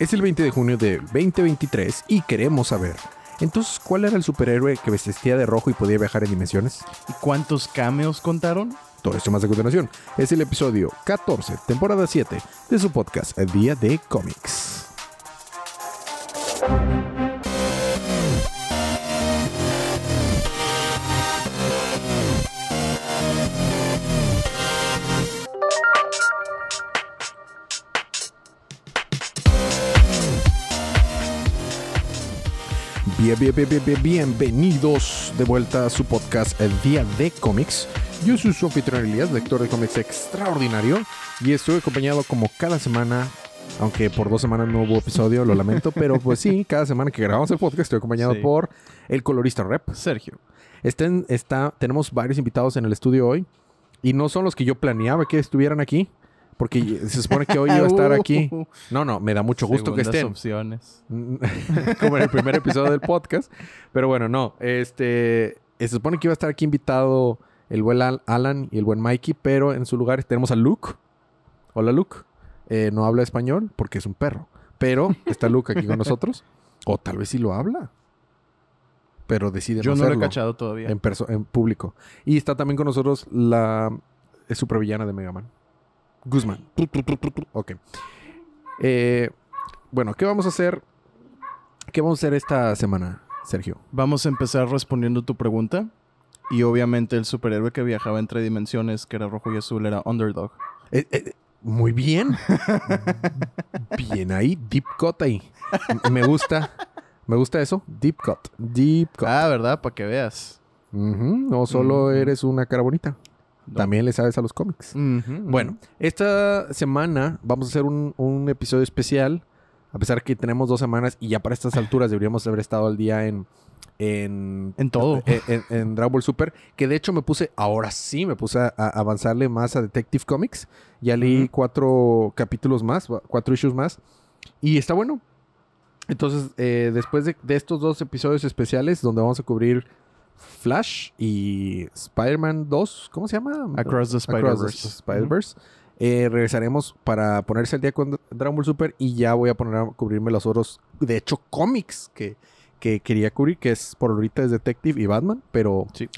Es el 20 de junio de 2023 y queremos saber. Entonces, ¿cuál era el superhéroe que vestía de rojo y podía viajar en dimensiones? ¿Y cuántos cameos contaron? Todo esto más a continuación. Es el episodio 14, temporada 7 de su podcast Día de Cómics. Bien, bien, bien, bien, bien, bienvenidos de vuelta a su podcast El Día de Cómics. Yo soy su anfitrión Elías, lector de cómics extraordinario, y estoy acompañado como cada semana, aunque por dos semanas no hubo episodio, lo lamento, pero pues sí, cada semana que grabamos el podcast estoy acompañado Sí. por el colorista rep. Sergio. Estén- está, tenemos varios invitados en el estudio hoy, y no son los que yo planeaba que estuvieran aquí, porque se supone que hoy iba a estar aquí. No, no, me da mucho gusto que Segundas estén. opciones. como en el primer episodio del podcast. Pero bueno, no. Este. Se supone que iba a estar aquí invitado el buen Al- Alan y el buen Mikey, pero en su lugar tenemos a Luke. Hola, Luke. Eh, no habla español porque es un perro. Pero está Luke aquí con nosotros. O tal vez sí lo habla. Pero decide Yo no no lo he hacerlo cachado todavía. en, en público. Y está también con nosotros la supervillana de Mega Man. Guzmán. Ok. Eh, bueno, ¿qué vamos a hacer? ¿Qué vamos a hacer esta semana, Sergio? Vamos a empezar respondiendo tu pregunta. Y obviamente el superhéroe que viajaba entre dimensiones, que era rojo y azul, era Underdog. Eh, eh, muy bien. bien ahí. Deep cut ahí. Me gusta. Me gusta eso. Deep cut. Deep cut. Ah, ¿verdad? Para que veas. No solo eres una cara bonita. También le sabes a los cómics. Bueno, esta semana vamos a hacer un, un episodio especial. A pesar que tenemos dos semanas y ya para estas alturas deberíamos haber estado al día en. En, En todo. En, en- en Dragon Ball Super. Que de hecho me puse. Ahora sí me puse a, a avanzarle más a Detective Comics. Ya leí cuatro capítulos más, cuatro issues más. Y está bueno. Entonces, eh, después de, de estos dos episodios especiales, donde vamos a cubrir Flash y Spider-Man 2, ¿cómo se llama? Across the. Spider-Verse. Eh, regresaremos para ponerse al día con Dragon Ball Super y ya voy a poner a cubrirme los otros, de hecho, cómics que, que quería cubrir, que es por ahorita es Detective y Batman, pero Sí.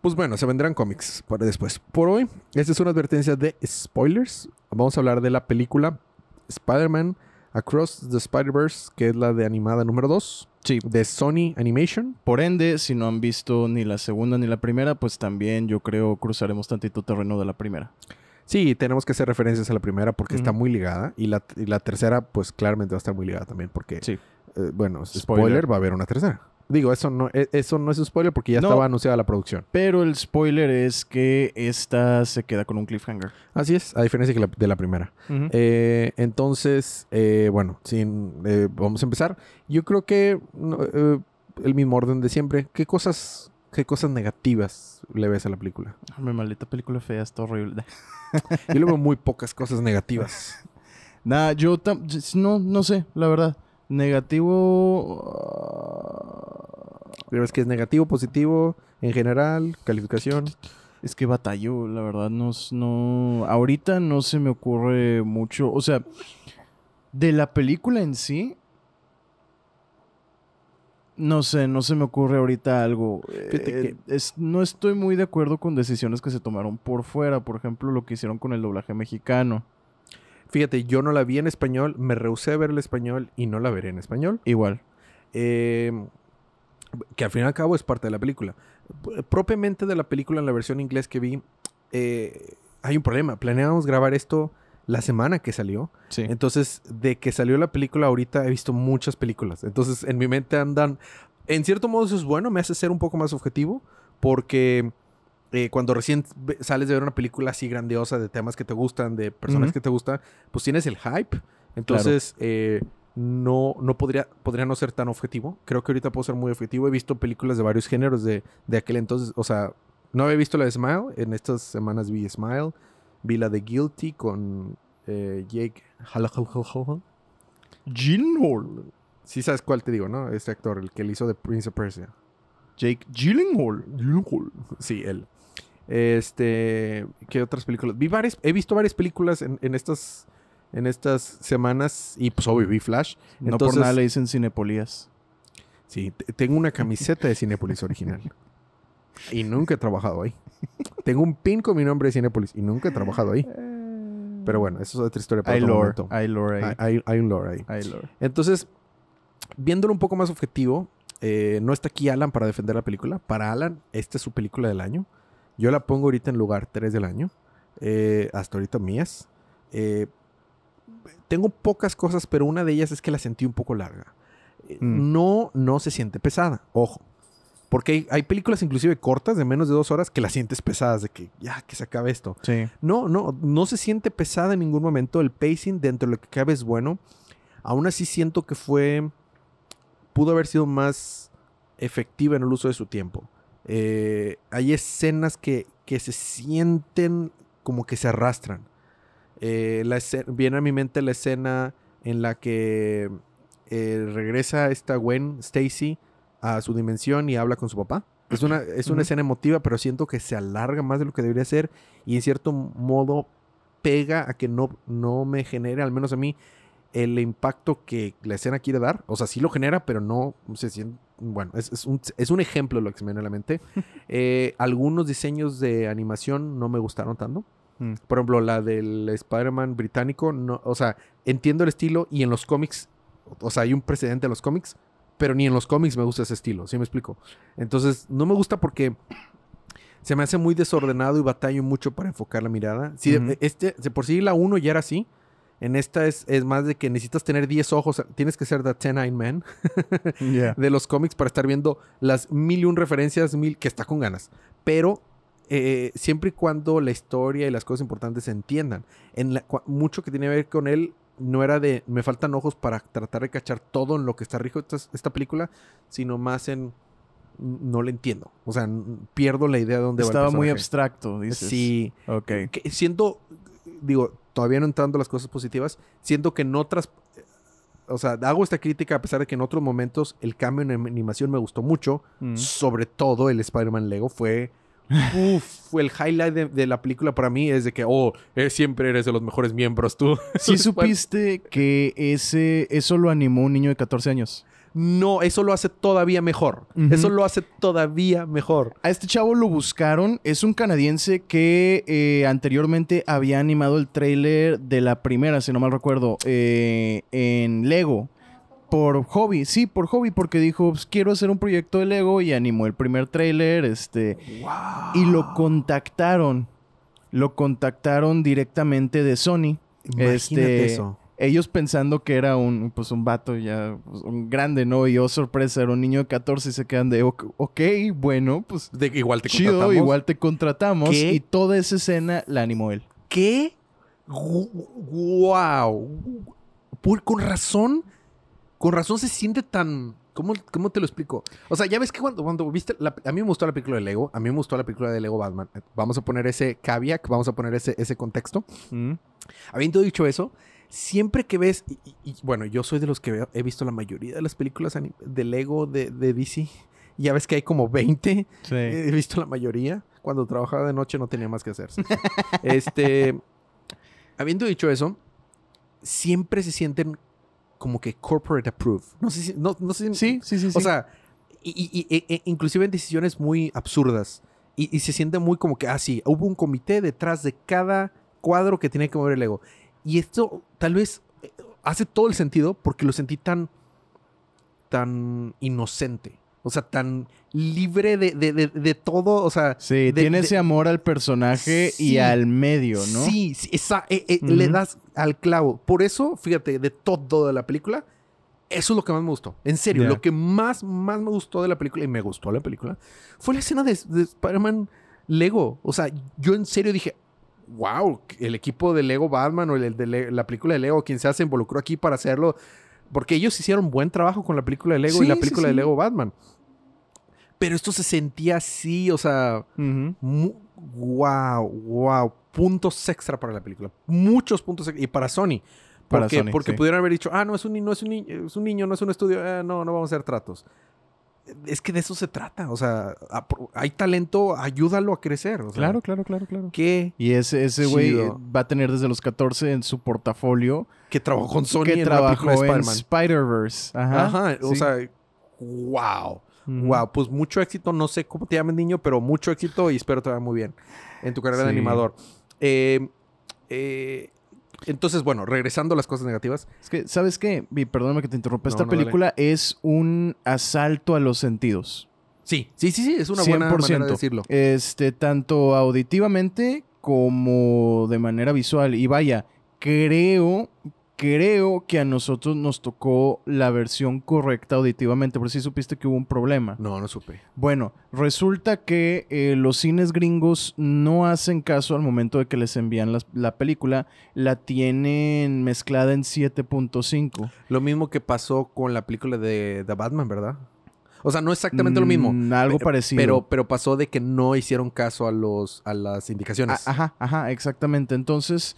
pues bueno, se vendrán cómics para después. Por hoy, esta es una advertencia de spoilers. Vamos a hablar de la película Spider-Man Across the Spider-Verse, que es la de animada número 2 Sí. de Sony Animation. Por ende, si no han visto ni la segunda ni la primera, pues también yo creo cruzaremos tantito terreno de la primera. Sí, tenemos que hacer referencias a la primera porque está muy ligada. Y la, y la tercera, pues claramente va a estar muy ligada también. Porque, Sí. eh, bueno, spoiler. Spoiler. va a haber una tercera. Digo, eso no, e- eso no es spoiler porque ya No. estaba anunciada la producción. Pero el spoiler es que esta se queda con un cliffhanger. Así es, a diferencia la- de la primera. Eh, entonces, eh, bueno, sin, eh, vamos a empezar. Yo creo que eh, el mismo orden de siempre. ¿Qué cosas, ¿Qué cosas negativas le ves a la película? Mi maldita película fea, está horrible. Yo le veo muy pocas cosas negativas. Nada, yo no, no sé, la verdad. Negativo. ¿Crees que es negativo, positivo, en general, calificación? Es que batalló, la verdad. No, no. Ahorita no se me ocurre mucho. O sea, de la película en sí. No sé, no se me ocurre ahorita algo. Fíjate Eh, es, no estoy muy de acuerdo con decisiones que se tomaron por fuera. Por ejemplo, lo que hicieron con el doblaje mexicano. Fíjate, yo no la vi en español, me rehusé a ver el español y no la veré en español. Igual. Eh, que al fin y al cabo es parte de la película. Propiamente de la película en la versión inglés que vi, eh, hay un problema. Planeábamos grabar esto la semana que salió. Sí. Entonces, de que salió la película ahorita he visto muchas películas. Entonces, en mi mente andan... En cierto modo eso es bueno, me hace ser un poco más objetivo porque... eh, cuando recién sales de ver una película así grandiosa de temas que te gustan, de personajes Ujú. que te gustan, pues tienes el hype. Entonces, eh, no, no podría, podría no ser tan objetivo. Creo que ahorita puedo ser muy objetivo. He visto películas de varios géneros de, de aquel entonces. O sea, no había visto la de Smile. En estas semanas vi Smile. Vi la de Guilty con eh, Jake Gyllenhaal. Gyllenhaal. Sí sabes cuál te digo, ¿no? Este actor, el que le hizo de Prince of Persia. Jake Gyllenhaal. Sí, él. Este, ¿qué otras películas? Vi varias, he visto varias películas en, en estas en estas semanas y pues obvio vi Flash. No Entonces, por nada le dicen Cinepolías. Sí, te- tengo una camiseta de Cinépolis original. Y nunca he trabajado ahí. Tengo un pin con mi nombre de Cinépolis y nunca he trabajado ahí. Pero bueno, eso es otra historia para Hay otro lore. momento. Hay lore ahí. Hay, un lore ahí. Lore. Entonces, viéndolo un poco más objetivo, eh, no está aquí Alan para defender la película. Para Alan, esta es su película del año. Yo la pongo ahorita en lugar 3 del año. Eh, hasta ahorita mías. Eh, tengo pocas cosas, pero una de ellas es que la sentí un poco larga. Eh, Mm. No, no se siente pesada, ojo. Porque hay, hay películas inclusive cortas de menos de dos horas que las sientes pesadas, de que ya, que se acabe esto. Sí. No, no, no se siente pesada en ningún momento. El pacing dentro de lo que cabe es bueno. Aún así siento que fue... Pudo haber sido más efectiva en el uso de su tiempo. Eh, hay escenas que, que se sienten como que se arrastran. Eh, la viene a mi mente la escena en la que eh, regresa esta Gwen Stacy a su dimensión y habla con su papá. Es una, es una escena emotiva, pero siento que se alarga más de lo que debería ser y en cierto modo pega a que no, no me genere, al menos a mí, el impacto que la escena quiere dar. O sea, sí lo genera, pero no se siente... Bueno, es, es un, es un ejemplo lo que se me viene a la mente. Eh, algunos diseños de animación no me gustaron tanto. Mm. Por ejemplo, la del Spider-Man británico, no, o sea, entiendo el estilo y en los cómics, o sea, hay un precedente en los cómics, pero ni en los cómics me gusta ese estilo, ¿sí me explico? Entonces, no me gusta porque se me hace muy desordenado y batallo mucho para enfocar la mirada. Ujú. este, por sí la 1 ya era así, en esta es, es más de que necesitas tener 10 ojos, tienes que ser The Ten Eyed Man de los cómics para estar viendo las mil y un referencias, mil, que está con ganas. Pero eh, siempre y cuando la historia y las cosas importantes se entiendan. En la- mucho que tiene que ver con él no era de me faltan ojos para tratar de cachar todo en lo que está rico esta, esta película, sino más en no le entiendo. O sea, pierdo la idea de dónde Estaba va el muy abstracto, dices. Sí, Ok. que siento, digo, todavía no entrando las cosas positivas, siento que en otras, o sea, hago esta crítica a pesar de que en otros momentos el cambio en animación me gustó mucho, Mm. sobre todo el Spider-Man Lego fue, uf, el highlight de, de la película para mí, es de que, oh, eh, siempre eres de los mejores miembros tú. Sí supiste que ese eso lo animó un niño de 14 años. No, eso lo hace todavía mejor. Eso lo hace todavía mejor. A este chavo lo buscaron. Es un canadiense que eh, anteriormente había animado el tráiler de la primera, si no mal recuerdo, eh, en Lego. Por hobby, sí, por hobby, porque dijo, "Pues, quiero hacer un proyecto de Lego y animó el primer tráiler, este... Y lo contactaron. Lo contactaron directamente de Sony. Imagínate Este, eso. Ellos pensando que era un, pues, un vato ya, pues, un grande, ¿no? Y oh, sorpresa, era un niño de 14 y se quedan de, ok, bueno, pues De igual te chido, contratamos. igual te contratamos. ¿Qué? Y toda esa escena la animó él. ¿Qué? ¡Wow! con razón, con razón se siente tan... ¿Cómo, cómo te lo explico? O sea, ya ves que cuando, cuando viste... la- a mí me gustó la película de Lego. A mí me gustó la película de Lego Batman. Vamos a poner ese caveat, vamos a poner ese, ese contexto. Mm. Habiendo dicho eso, siempre que ves... Y, bueno, yo soy de los que he visto la mayoría de las películas de Lego de, de DC. Ya ves que hay como 20. Sí. He visto la mayoría. Cuando trabajaba de noche no tenía más que hacer. este, habiendo dicho eso, siempre se sienten como que corporate approved. No sé si, no, no sé si- Sí, sí, sí, sí. o sea, y, y- y- e- e- inclusive en decisiones muy absurdas. Y, y se siente muy como que, ah, sí, hubo un comité detrás de cada cuadro que tenía que mover el ego. Y esto tal vez eh, hace todo el sentido porque lo sentí tan, tan inocente. O sea, tan libre de, de- de- de todo. O sea, sí, tiene ese amor al personaje y al medio, ¿no? Sí, sí, esa- eh, eh, le das al clavo. Por eso, fíjate, de todo de la película, eso es lo que más me gustó. En serio, lo que más, más me gustó de la película, y me gustó la película, fue la escena de, de Spider-Man Lego. O sea, yo en serio dije, wow, el equipo de Lego Batman o el de Le- la película de Lego, quien sea, se involucró aquí para hacerlo. Porque ellos hicieron buen trabajo con la película de Lego y la sí, película de. Lego Batman. Pero esto se sentía así, o sea, Ujú. Mu- wow, wow. Puntos extra para la película. Muchos puntos extra. Y para Sony. Para Porque, Sony, porque sí. pudieron haber dicho, ah, no, es un, no es un, es un niño, no es un estudio, eh, no, no vamos a hacer tratos. es que de eso se trata. O sea, hay talento, ayúdalo a crecer. o sea, Claro, claro, claro, claro. Que, Y ese, ese güey va a tener desde los 14 en su portafolio que trabajó con Sony que en trabajó en. Spider-Verse. Ajá. Ajá, o sí. sea, wow. Wow, pues mucho éxito, no sé cómo te llamas niño, pero mucho éxito y espero te vaya muy bien en tu carrera de animador. Eh, eh, entonces, bueno, regresando a las cosas negativas. Es que, ¿sabes qué? Perdóname que te interrumpa. Esta no, película es un asalto a los sentidos. Sí, sí, sí, sí, es una buena manera de decirlo. Este, tanto auditivamente como de manera visual. Y vaya, creo, creo que a nosotros nos tocó la versión correcta auditivamente, pero sí supiste que hubo un problema. No, no supe. Bueno, resulta que eh, los cines gringos no hacen caso al momento de que les envían la película, la tienen mezclada en 7.5. Lo mismo que pasó con la película de The Batman, ¿verdad? O sea, no exactamente lo mismo. Mm, algo pe- parecido. Pero, pero pasó de que no hicieron caso a los a las indicaciones. A- Ajá, ajá, exactamente. Entonces,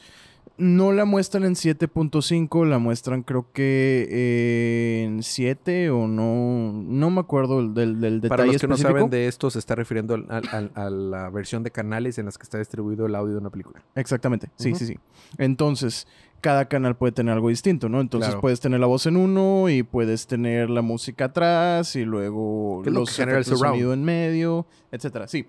no la muestran en 7.5, la muestran creo que eh, en 7 o no, no me acuerdo del, del detalle Para los que no saben de esto, se está refiriendo al- al- al- a la versión de canales en las que está distribuido el audio de una película. Exactamente, sí, sí, sí. Entonces, cada canal puede tener algo distinto, ¿no? Entonces Claro. puedes tener la voz en uno y puedes tener la música atrás y luego es lo los que genera el surround. sonido en medio, etcétera. Sí.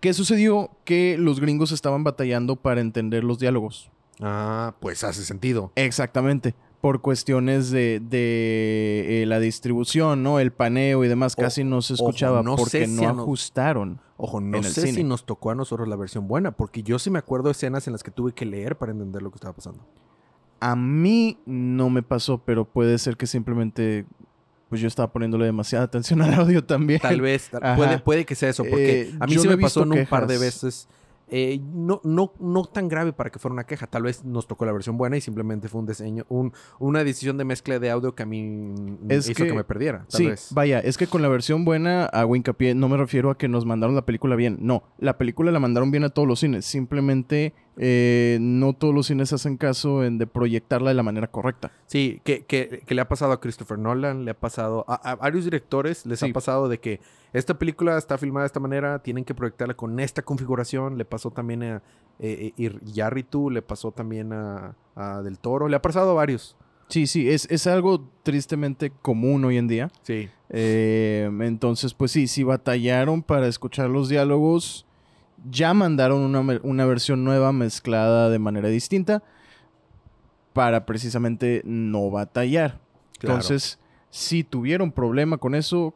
¿Qué sucedió? Que los gringos estaban batallando para entender los diálogos. Ah, pues hace sentido. Exactamente. Por cuestiones de, de, eh, la distribución, ¿no? El paneo y demás, O- casi no se ojo, escuchaba no porque si no ajustaron. Ojo, no sé si nos tocó a nosotros la versión buena, porque yo sí me acuerdo de escenas en las que tuve que leer para entender lo que estaba pasando. A mí no me pasó, pero puede ser que simplemente pues yo estaba poniéndole demasiada atención al audio también. Tal vez, tal- puede, puede que sea eso, porque Eh, a mí sí no me pasó en un par de veces. eh, no, no, no tan grave para que fuera una queja. Tal vez nos tocó la versión buena y simplemente fue un diseño, un, una decisión de mezcla de audio que a mí Es hizo que, que- me perdiera. Tal Sí, vez. vaya, es que con la versión buena hago hincapié, no me refiero a que nos mandaron la película bien, no, la película la mandaron bien a todos los cines, simplemente eh, no todos los cines hacen caso en de proyectarla de la manera correcta. Sí, que, que- que le ha pasado a Christopher Nolan, le ha pasado a, a varios directores, les Sí. ha pasado de que esta película está filmada de esta manera, tienen que proyectarla con esta configuración. Le pasó también a eh, eh, Yarritu, le pasó también a, a Del Toro, le ha pasado a varios. Sí, sí, es, es algo tristemente común hoy en día. Sí. Eh, entonces, pues sí, sí batallaron para escuchar los diálogos. Ya mandaron una, una versión nueva mezclada de manera distinta para precisamente no batallar. Claro. Entonces, si tuvieron problema con eso,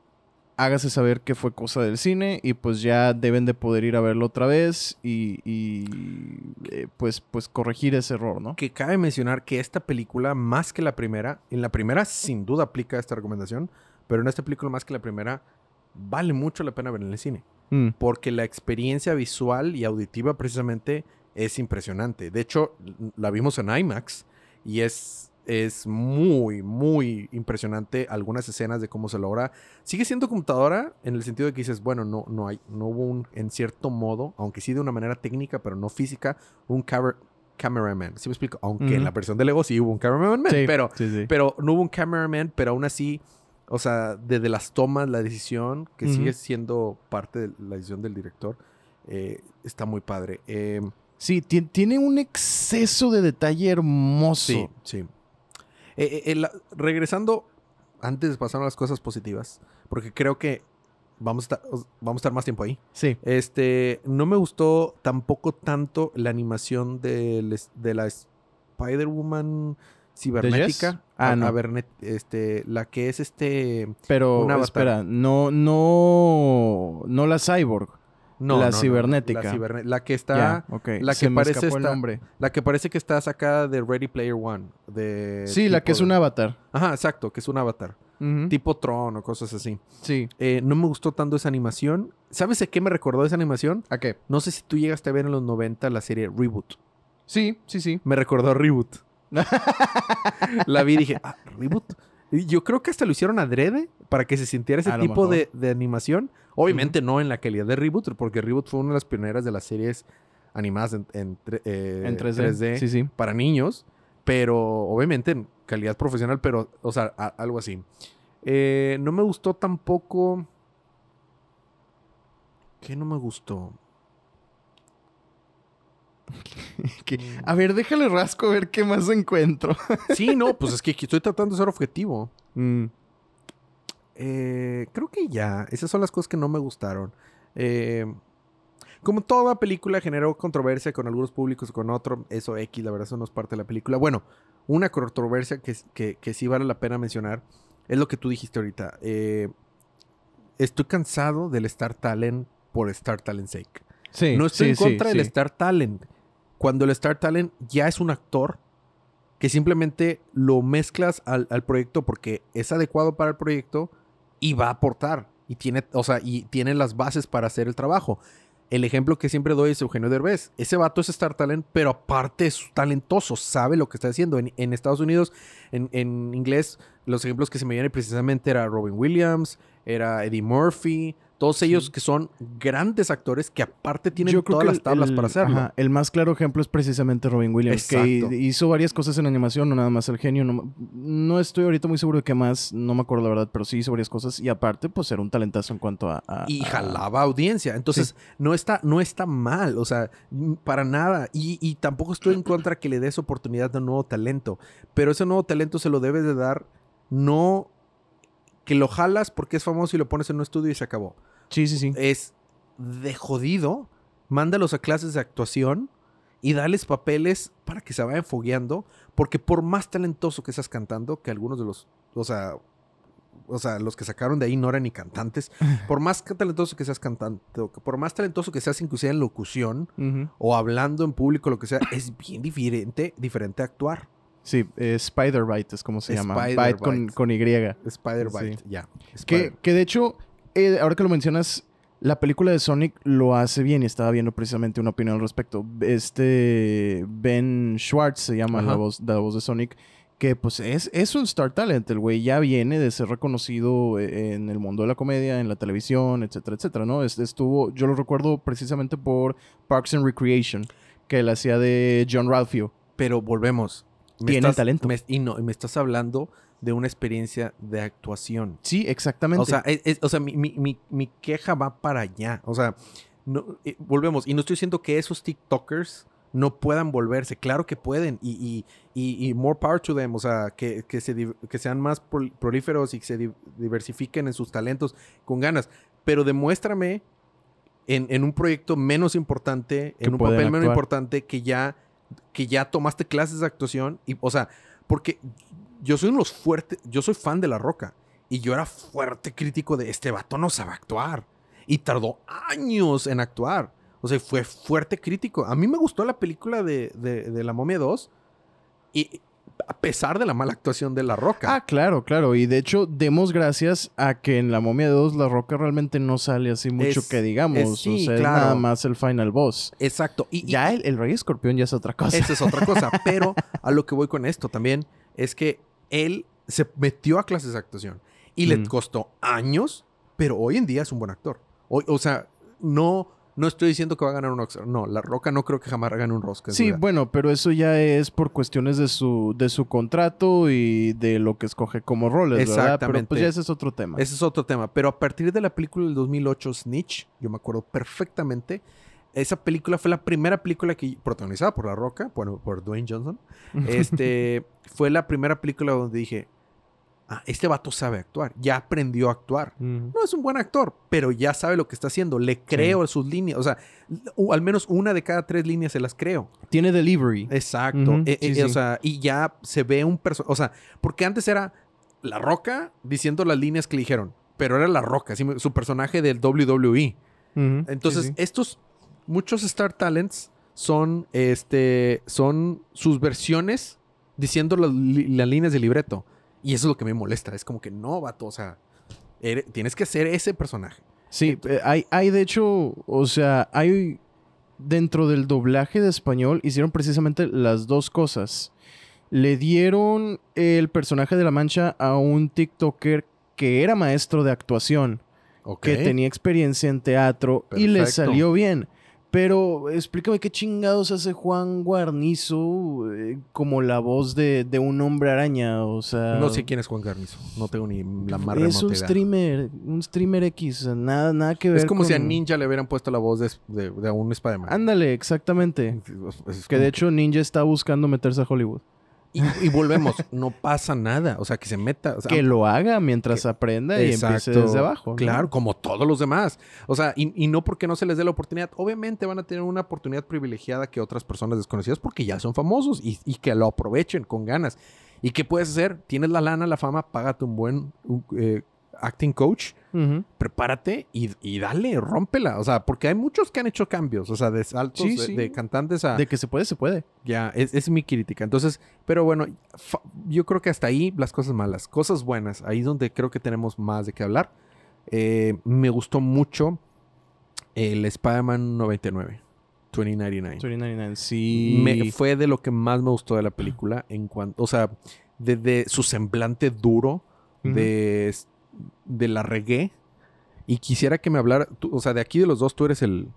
hágase saber que fue cosa del cine y pues ya deben de poder ir a verlo otra vez y, y, eh, pues, pues corregir ese error, ¿no? Que cabe mencionar que esta película, más que la primera, en la primera sin duda aplica esta recomendación, pero en esta película más que la primera, vale mucho la pena ver en el cine. Mm, porque la experiencia visual y auditiva precisamente es impresionante. De hecho, la vimos en IMAX y es, es muy, muy impresionante algunas escenas de cómo se logra. Sigue siendo computadora en el sentido de que dices, bueno, no, no, hay, no hubo un, en cierto modo, aunque sí de una manera técnica, pero no física, un camer- cameraman. ¿Sí me explico? Aunque en la versión de Lego sí hubo un cameraman, sí, pero sí, sí. pero no hubo un cameraman, pero aún así, o sea, desde las tomas, la decisión, que sigue siendo parte de la decisión del director, eh, está muy padre. Eh, Sí, ti- tiene un exceso de detalle hermoso. sí, sí. Eh, la- regresando, antes de pasar a las cosas positivas, porque creo que vamos a estar, os- vamos a estar más tiempo ahí. Sí. Este, no me gustó tampoco tanto la animación es- de la Spider-Woman cibernética. Ah, A- no. este, la que es este... Pero espera, no, no, no la cyborg. No, La no, no, cibernética. la, que está... La que parece nombre. La que parece que está sacada de Ready Player One. De Sí, la que es un avatar. Ajá, exacto, que es un avatar. Tipo Tron o cosas así. Sí. Eh, no me gustó tanto esa animación. ¿Sabes de qué me recordó esa animación? ¿A qué? No sé si tú llegaste a ver en los 90 la serie Reboot. Sí, sí, sí. Me recordó a Reboot. la vi y dije, ah, Reboot. Yo creo que hasta lo hicieron adrede para que se sintiera ese tipo de, de animación. Obviamente no en la calidad de Reboot, porque Reboot fue una de las pioneras de las series animadas en, en, tre- eh, En 3D. Sí, sí. para niños, pero obviamente en calidad profesional, pero, o sea, a- algo así. Eh, no me gustó tampoco. ¿Qué no me gustó? Que- a ver, déjale rasco a ver qué más encuentro. Sí, no, pues es que estoy tratando de ser objetivo. Mm, Eh, creo que ya. Esas son las cosas que no me gustaron. Eh, como toda película generó controversia con algunos públicos y con otros. Eso X, la verdad, eso no es parte de la película. Bueno, una controversia que, que, que sí vale la pena mencionar es lo que tú dijiste ahorita. Eh, estoy cansado del Star Talent por Star Talent sake. Sí, No estoy sí, en sí, contra del. Star Talent. Cuando el Star Talent ya es un actor que simplemente lo mezclas al, al proyecto porque es adecuado para el proyecto y va a aportar. Y tiene, o sea, y las bases para hacer el trabajo. El ejemplo que siempre doy es Eugenio Derbez. Ese vato es Star Talent, pero aparte es talentoso, sabe lo que está haciendo. En, en Estados Unidos, en, en inglés, los ejemplos que se me vienen precisamente era Robin Williams, era Eddie Murphy, todos ellos que son grandes actores que aparte tienen todas las tablas el- para hacerlo. ajá, el más claro ejemplo es precisamente Robin Williams, que Exacto. hizo varias cosas en animación, no nada más el genio. No, no estoy ahorita muy seguro de qué más, no me acuerdo la verdad, pero sí hizo varias cosas. Y aparte, pues era un talentazo en cuanto a. a- y a- jalaba audiencia. Entonces, no, está, no está mal, o sea, para nada. Y, y tampoco estoy en contra que le des oportunidad a un nuevo talento. Pero ese nuevo talento se lo debes de dar, no que lo jalas porque es famoso y lo pones en un estudio y se acabó. Sí, sí, sí. Es de jodido, mándalos a clases de actuación y dales papeles para que se vayan fogueando. Porque por más talentoso que seas cantando, que algunos de los, o sea, o sea, los que sacaron de ahí no eran ni cantantes, por más que talentoso que seas cantante, que por más talentoso que seas inclusive en locución o hablando en público, lo que sea, es bien diferente, diferente a actuar. Sí, eh, Spider-Bite es como se llama. Spider-Bite. Bite con, con Y. Spider-Bite, Sí. ya. Que, Spider- que de hecho, eh, ahora que lo mencionas, la película de Sonic lo hace bien y estaba viendo precisamente una opinión al respecto. Este Ben Schwartz se llama la voz, la voz de Sonic, que pues es, es un star talent. El güey ya viene de ser reconocido eh, en el mundo de la comedia, en la televisión, etcétera, etcétera, ¿no? Es- estuvo, yo lo recuerdo precisamente por Parks and Recreation, que él hacía de John Ralphio. Pero volvemos. Tiene estás- talento. me- y no, y me estás hablando de una experiencia de actuación. Sí, exactamente. O sea, es- es- o sea mi, mi- mi- mi queja va para allá. O sea, no, eh, volvemos. Y no estoy diciendo que esos TikTokers no puedan volverse. Claro que pueden. Y, y, y- y more power to them. O sea, que, que, se, que sean más prol- prolíferos y que se di- diversifiquen en sus talentos con ganas. Pero demuéstrame en, en un proyecto menos importante, Que en un papel menos importante, que ya, que ya tomaste clases de actuación. Y, o sea, porque yo soy uno de los fuertes, yo soy fan de La Roca. Y yo era fuerte crítico de este vato no sabe actuar. Y tardó años en actuar. O sea, fue fuerte crítico. A mí me gustó la película de, de- de La Momia 2. Y a pesar de la mala actuación de La Roca. Ah, claro, claro. Y de hecho, demos gracias a que en La Momia 2 La Roca realmente no sale así mucho Es- que digamos. es- sí, o sea, es nada más el final boss. Exacto. Y, y- Ya el, el Rey Escorpión ya es otra cosa. Esa es otra cosa. Pero a lo que voy con esto también es que él se metió a clases de actuación y le Mm. costó años, pero hoy en día es un buen actor. Hoy, o sea, no, no estoy diciendo que va a ganar un Oscar. No, La Roca no creo que jamás gane un Oscar. Sí, bueno, pero eso ya es por cuestiones de su, de su contrato y de lo que escoge como roles, ¿verdad? Pero Exactamente. pues ya ese es otro tema. Ese es otro tema. Pero a partir de la película del 2008, Snitch, yo me acuerdo perfectamente. Esa película fue la primera película que protagonizada por La Roca, bueno, por Dwayne Johnson. Este fue la primera película donde dije, ah, este vato sabe actuar, ya aprendió a actuar. No es un buen actor, pero ya sabe lo que está haciendo. Le creo sus líneas. O sea, al menos una de cada tres líneas se las creo. Tiene delivery. Exacto. Eh, sí, eh, sí. O sea, y ya se ve un personaje. O sea, porque antes era La Roca diciendo las líneas que le dijeron. Pero era La Roca, su personaje del WWE. Entonces, estos, muchos Star Talents son, este, son sus versiones diciendo las, las líneas del libreto. Y eso es lo que me molesta. Es como que no, vato, o sea, eres- tienes que ser ese personaje. Sí, eh, hay, hay de hecho, o sea, hay dentro del doblaje de español hicieron precisamente las dos cosas. Le dieron el personaje de la mancha a un TikToker que era maestro de actuación, que tenía experiencia en teatro y le salió bien. Pero explícame qué chingados hace Juan Guarnizo eh, como la voz de, de un hombre araña, o sea... No sé quién es Juan Garnizo. No tengo ni la más Es un streamer, un streamer X, nada, nada que ver Es como si a Ninja le hubieran puesto la voz de, de, de un Spider-Man. Ándale, exactamente. Es Que como de hecho Ninja está buscando meterse a Hollywood. Y, y volvemos, no pasa nada. O sea, que se meta. o sea, que lo haga mientras aprenda y empiece desde abajo. ¿no? Claro, como todos los demás. O sea, y, y no porque no se les dé la oportunidad. Obviamente van a tener una oportunidad privilegiada que otras personas desconocidas porque ya son famosos y, y que lo aprovechen con ganas. ¿Y qué puedes hacer? Tienes la lana, la fama, págate un buen un, eh, acting coach, prepárate y, y dale, rómpela. O sea, porque hay muchos que han hecho cambios. O sea, de saltos, Sí, de, sí. de cantantes a... De que se puede, se puede. Ya, es, es mi crítica. Entonces, pero bueno, yo creo que hasta ahí las cosas malas. Cosas buenas, ahí es donde creo que tenemos más de qué hablar. Eh, me gustó mucho el Spider-Man 99, 2099. 2099, sí. Me, fue de lo que más me gustó de la película en cuanto, o sea, desde su semblante duro, de, de la regué. Y quisiera que me hablara, o sea, de aquí de los dos tú eres el,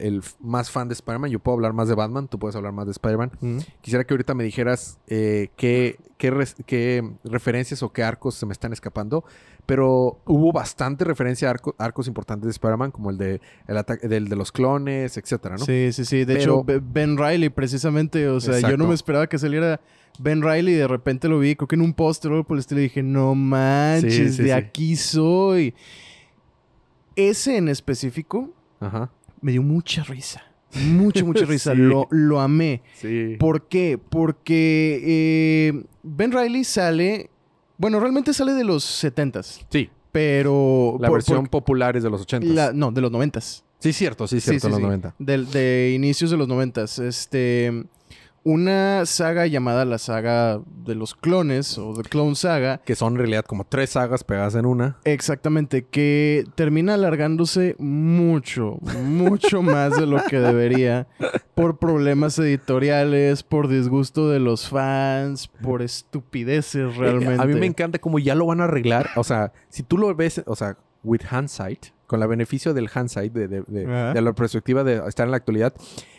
el más fan de Spider-Man. Yo puedo hablar más de Batman, tú puedes hablar más de Spider-Man. Ujú. Quisiera que ahorita me dijeras eh, qué, qué, qué referencias o qué arcos se me están escapando. Pero hubo bastante referencia a arco- arcos importantes de Spider-Man, como el de, el ataque, del de los clones, etcétera, ¿no? Sí, sí, sí. De Pero- hecho, Be- Ben Riley, precisamente. O sea, yo no me esperaba que saliera Ben Riley de repente lo vi, creo que en un póster o por el estilo. Y dije, no manches, Sí, sí, de sí. aquí soy. Ese en específico Ajá. Me dio mucha risa. Mucha, mucha risa. Sí. Lo, lo amé. Sí. ¿Por qué? Porque eh, Ben Riley sale. Bueno, realmente sale de los 70s. Sí. Pero. La por- versión por- popular es de los 80. la- no, de los 90s. Sí, cierto, sí, cierto, sí, los sí. 90. Del- de inicios de los noventas. Este. Una saga llamada la saga de los clones o The Clone Saga. Que son en realidad como tres sagas pegadas en una. Exactamente, que termina alargándose mucho, mucho más de lo que debería por problemas editoriales, por disgusto de los fans, por estupideces realmente. Eh, a mí me encanta como ya lo van a arreglar. O sea, si tú lo ves, o sea, with hindsight, con la beneficio del hindsight, de, de, de- la perspectiva de estar en la actualidad,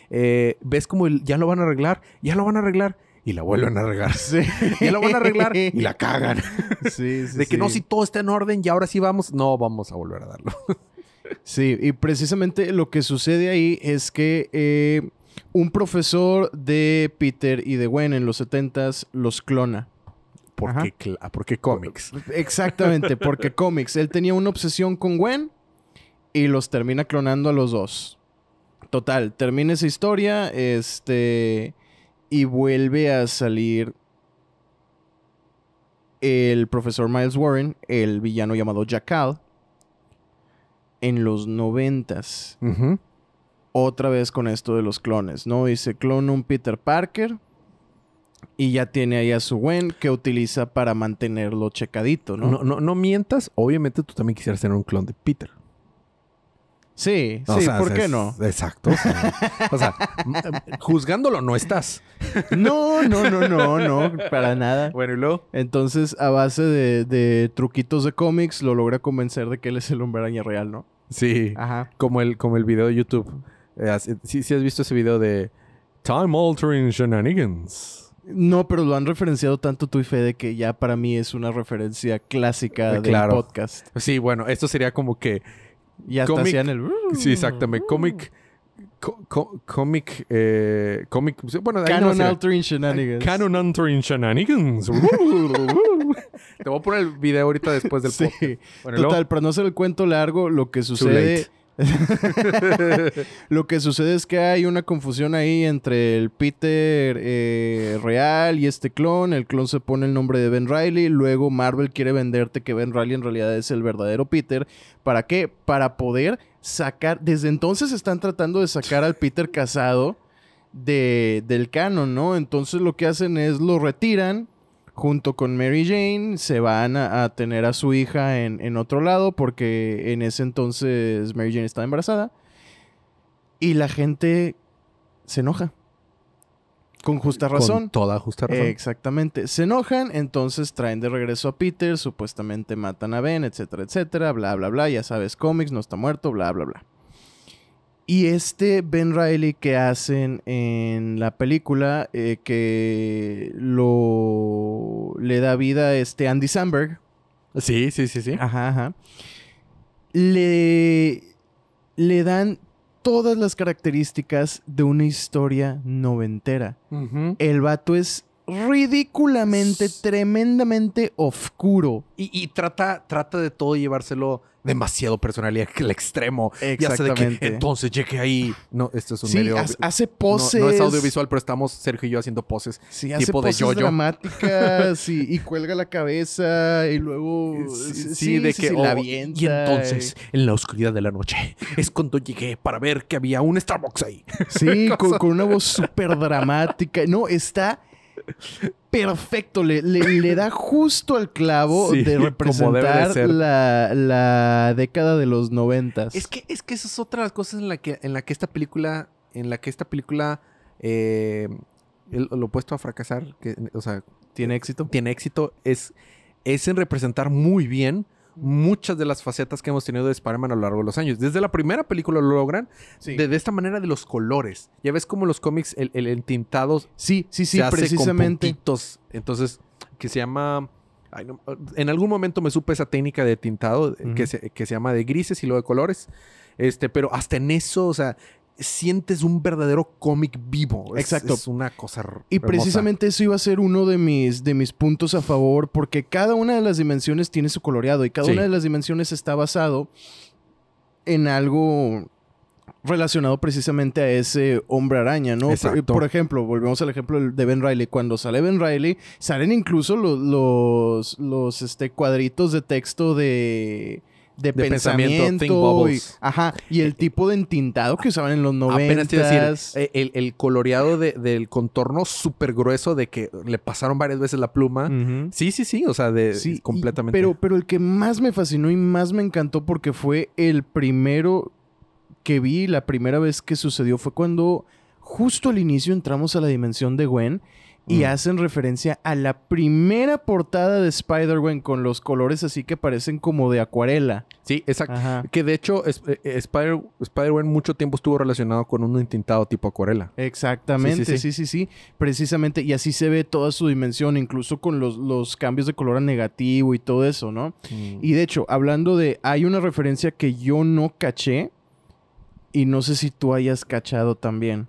eh, ves como el- ya lo van a arreglar, ya lo van a arreglar y la vuelven a arreglar. Sí. Ya lo van a arreglar y la cagan. Sí, sí, de que no, si todo está en orden y ahora sí vamos, no vamos a volver a darlo. Sí, y precisamente lo que sucede ahí es que eh, un profesor de Peter y de Gwen en los 70s los clona. ¿Por Ajá. qué, cla- ¿Por qué cómics? Exactamente, porque cómics. Él tenía una obsesión con Gwen y los termina clonando a los dos. Total, termina esa historia, este, y vuelve a salir el profesor Miles Warren, el villano llamado Jackal, en los noventas. Ujú. Otra vez con esto de los clones, ¿no? Y se clona un Peter Parker y ya tiene ahí a su Gwen que utiliza para mantenerlo checadito, ¿no? No, no, no mientas. Obviamente tú también quisieras tener un clon de Peter. Sí, O sí, sea, ¿por es- qué no? Exacto. O sea, o juzgándolo no estás. No, no, no, no, no, para nada. Bueno, y luego. Entonces, a base de, de truquitos de cómics, lo logra convencer de que él es el hombre araña real, ¿no? Sí. Ajá. Como el, como el video de YouTube. Eh, sí, sí has visto ese video de Time Altering Shenanigans. No, pero lo han referenciado tanto tú y Fede que ya para mí es una referencia clásica Eh, del claro. podcast. Sí, bueno, esto sería como que. Y hasta Cómic- hacían el... Sí, exactamente. Cómic. co- co- Cómic. eh, Cómic. Bueno, no Canon Altering Shenanigans. Canon Altering Shenanigans. Te voy a poner el video ahorita después del Sí. Bueno, Total, para no hacer el cuento largo, lo que sucede. lo que sucede es que hay una confusión ahí entre el Peter eh, real y este clon. El clon se pone el nombre de Ben Riley. Luego Marvel quiere venderte que Ben Riley en realidad es el verdadero Peter. ¿Para qué? Para poder sacar. Desde entonces están tratando de sacar al Peter casado de, del canon, ¿no? Entonces lo que hacen es lo retiran junto con Mary Jane, se van a, a tener a su hija en, en otro lado porque en ese entonces Mary Jane estaba embarazada. Y la gente se enoja. Con justa razón. Con toda justa razón. Exactamente. Se enojan, entonces traen de regreso a Peter, supuestamente matan a Ben, etcétera, etcétera, bla, bla, bla. Ya sabes, cómics, no está muerto, bla, bla, bla. Y este Ben Riley que hacen en la película, eh, que lo le da vida a este Andy Samberg. Sí, sí, sí, sí. Ajá, ajá. Le, le dan todas las características de una historia noventera. El vato es ridículamente, tremendamente oscuro. Y, y trata, trata de todo llevárselo demasiado personalidad que el extremo. Ya sé de que Exactamente. entonces llegué ahí. No, esto es un Sí, medio. ha- hace poses. No, es audiovisual, pero estamos Sergio y yo haciendo poses. Sí, hace tipo de poses yo-yo. dramáticas y, y cuelga la cabeza y luego... Sí, sí, de que. la oh, avienta y entonces, en la oscuridad de la noche, es cuando llegué para ver que había un Starbucks ahí. Sí, con, con una voz súper dramática. No, está perfecto. Le, le- le da justo al clavo Sí, de representar la, la década de los noventas. Es que, es que esa es otra de las cosas en la que, en la que esta película, en la que esta película, eh, el- lo opuesto a fracasar, que, o sea, tiene éxito. tiene éxito, es, es en representar muy bien muchas de las facetas que hemos tenido de Spider-Man a lo largo de los años. Desde la primera película lo logran, Sí, de, de esta manera de los colores. Ya ves como los cómics, el, el entintado sí, sí, sí, se hace precisamente. con. Entonces, que se llama... ay, no, en algún momento me supe esa técnica de tintado eh, que, se, que se llama de grises y luego de colores. Este, pero hasta en eso, o sea, sientes un verdadero cómic vivo. Exacto. Es una cosa Y hermosa. precisamente eso iba a ser uno de mis, de mis puntos a favor, porque cada una de las dimensiones tiene su coloreado y cada Sí. una de las dimensiones está basado en algo relacionado precisamente a ese hombre araña, ¿no? Por, Exacto. por ejemplo, volvemos al ejemplo de Ben Riley. Cuando sale Ben Riley, salen incluso los, los, los, este, cuadritos de texto de... De, De pensamiento, pensamiento, think y, ajá, y el tipo de entintado que usaban en los Apenas te iba a decir, noventas. eh, el, el coloreado de- del contorno súper grueso de que le pasaron varias veces la pluma. Sí, sí, sí, o sea, de Sí, y- completamente. pero, pero el que más me fascinó y más me encantó porque fue el primero que vi, la primera vez que sucedió fue cuando justo al inicio entramos a la dimensión de Gwen y Mm. hacen referencia a la primera portada de Spider-Gwen con los colores así que parecen como de acuarela. Sí, exacto. Ajá. Que de hecho, es- eh, eh, Spider- Spider-Man mucho tiempo estuvo relacionado con un intintado tipo acuarela. Exactamente, Sí, sí sí, sí, sí, Precisamente, y así se ve toda su dimensión, incluso con los, los cambios de color a negativo y todo eso, ¿no? Y de hecho, hablando de, hay una referencia que yo no caché y no sé si tú hayas cachado también.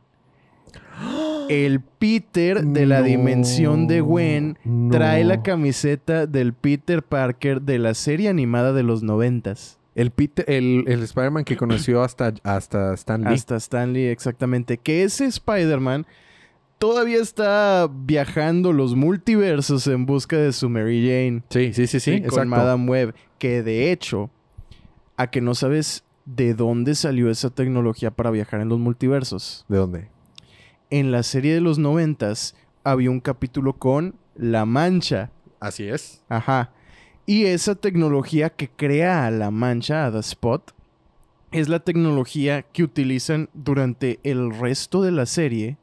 El Peter de la No, dimensión de Gwen trae la camiseta del Peter Parker de la serie animada de los noventas. El, Peter- el, el Spider-Man que conoció hasta, hasta Stan Lee. Hasta Stanley, exactamente. Que ese Spider-Man todavía está viajando los multiversos en busca de su Mary Jane. Sí, sí, sí, sí. con exacto. Madame Web. Que de hecho, a que no sabes de dónde salió esa tecnología para viajar en los multiversos. ¿De dónde? En la serie de los noventas había un capítulo con La Mancha. Así es. Ajá. Y esa tecnología que crea a La Mancha, a The Spot, es la tecnología que utilizan durante el resto de la serie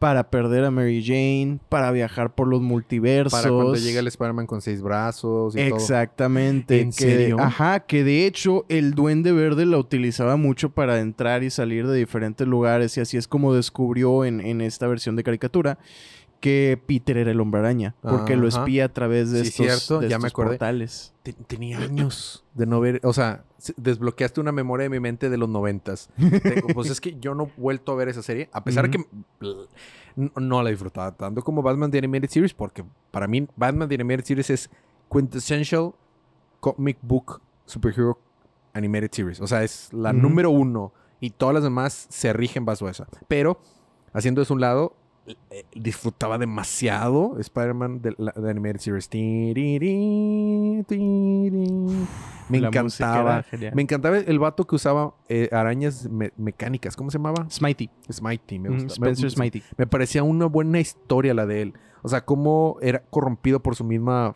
para perder a Mary Jane, para viajar por los multiversos. Para cuando llega el Spider-Man con seis brazos y todo. Exactamente. ¿En que- serio? Ajá, que de hecho el Duende Verde la utilizaba mucho para entrar y salir de diferentes lugares y así es como descubrió en, en esta versión de caricatura que Peter era el hombre araña, porque lo espía a través de Sí, estos, cierto, de ya me acordé. portales. Te- Tenía años de no ver, o sea, se- desbloqueaste una memoria de mi mente de los noventas. Pues es que yo no he vuelto a ver esa serie, a pesar de que no la disfrutaba tanto como Batman The Animated Series, porque para mí Batman The Animated Series es quintessential comic book superhero animated series. O sea, es la número uno y todas las demás se rigen bajo esa. Pero, haciendo eso a un lado, eh, disfrutaba demasiado Spider-Man de la de Animated Series. Me La encantaba. Me encantaba el vato que usaba eh, arañas me- mecánicas. ¿Cómo se llamaba? Smitey. Smitey. Me, Spencer me- Smitey. me parecía una buena historia la de él. O sea, cómo era corrompido por su misma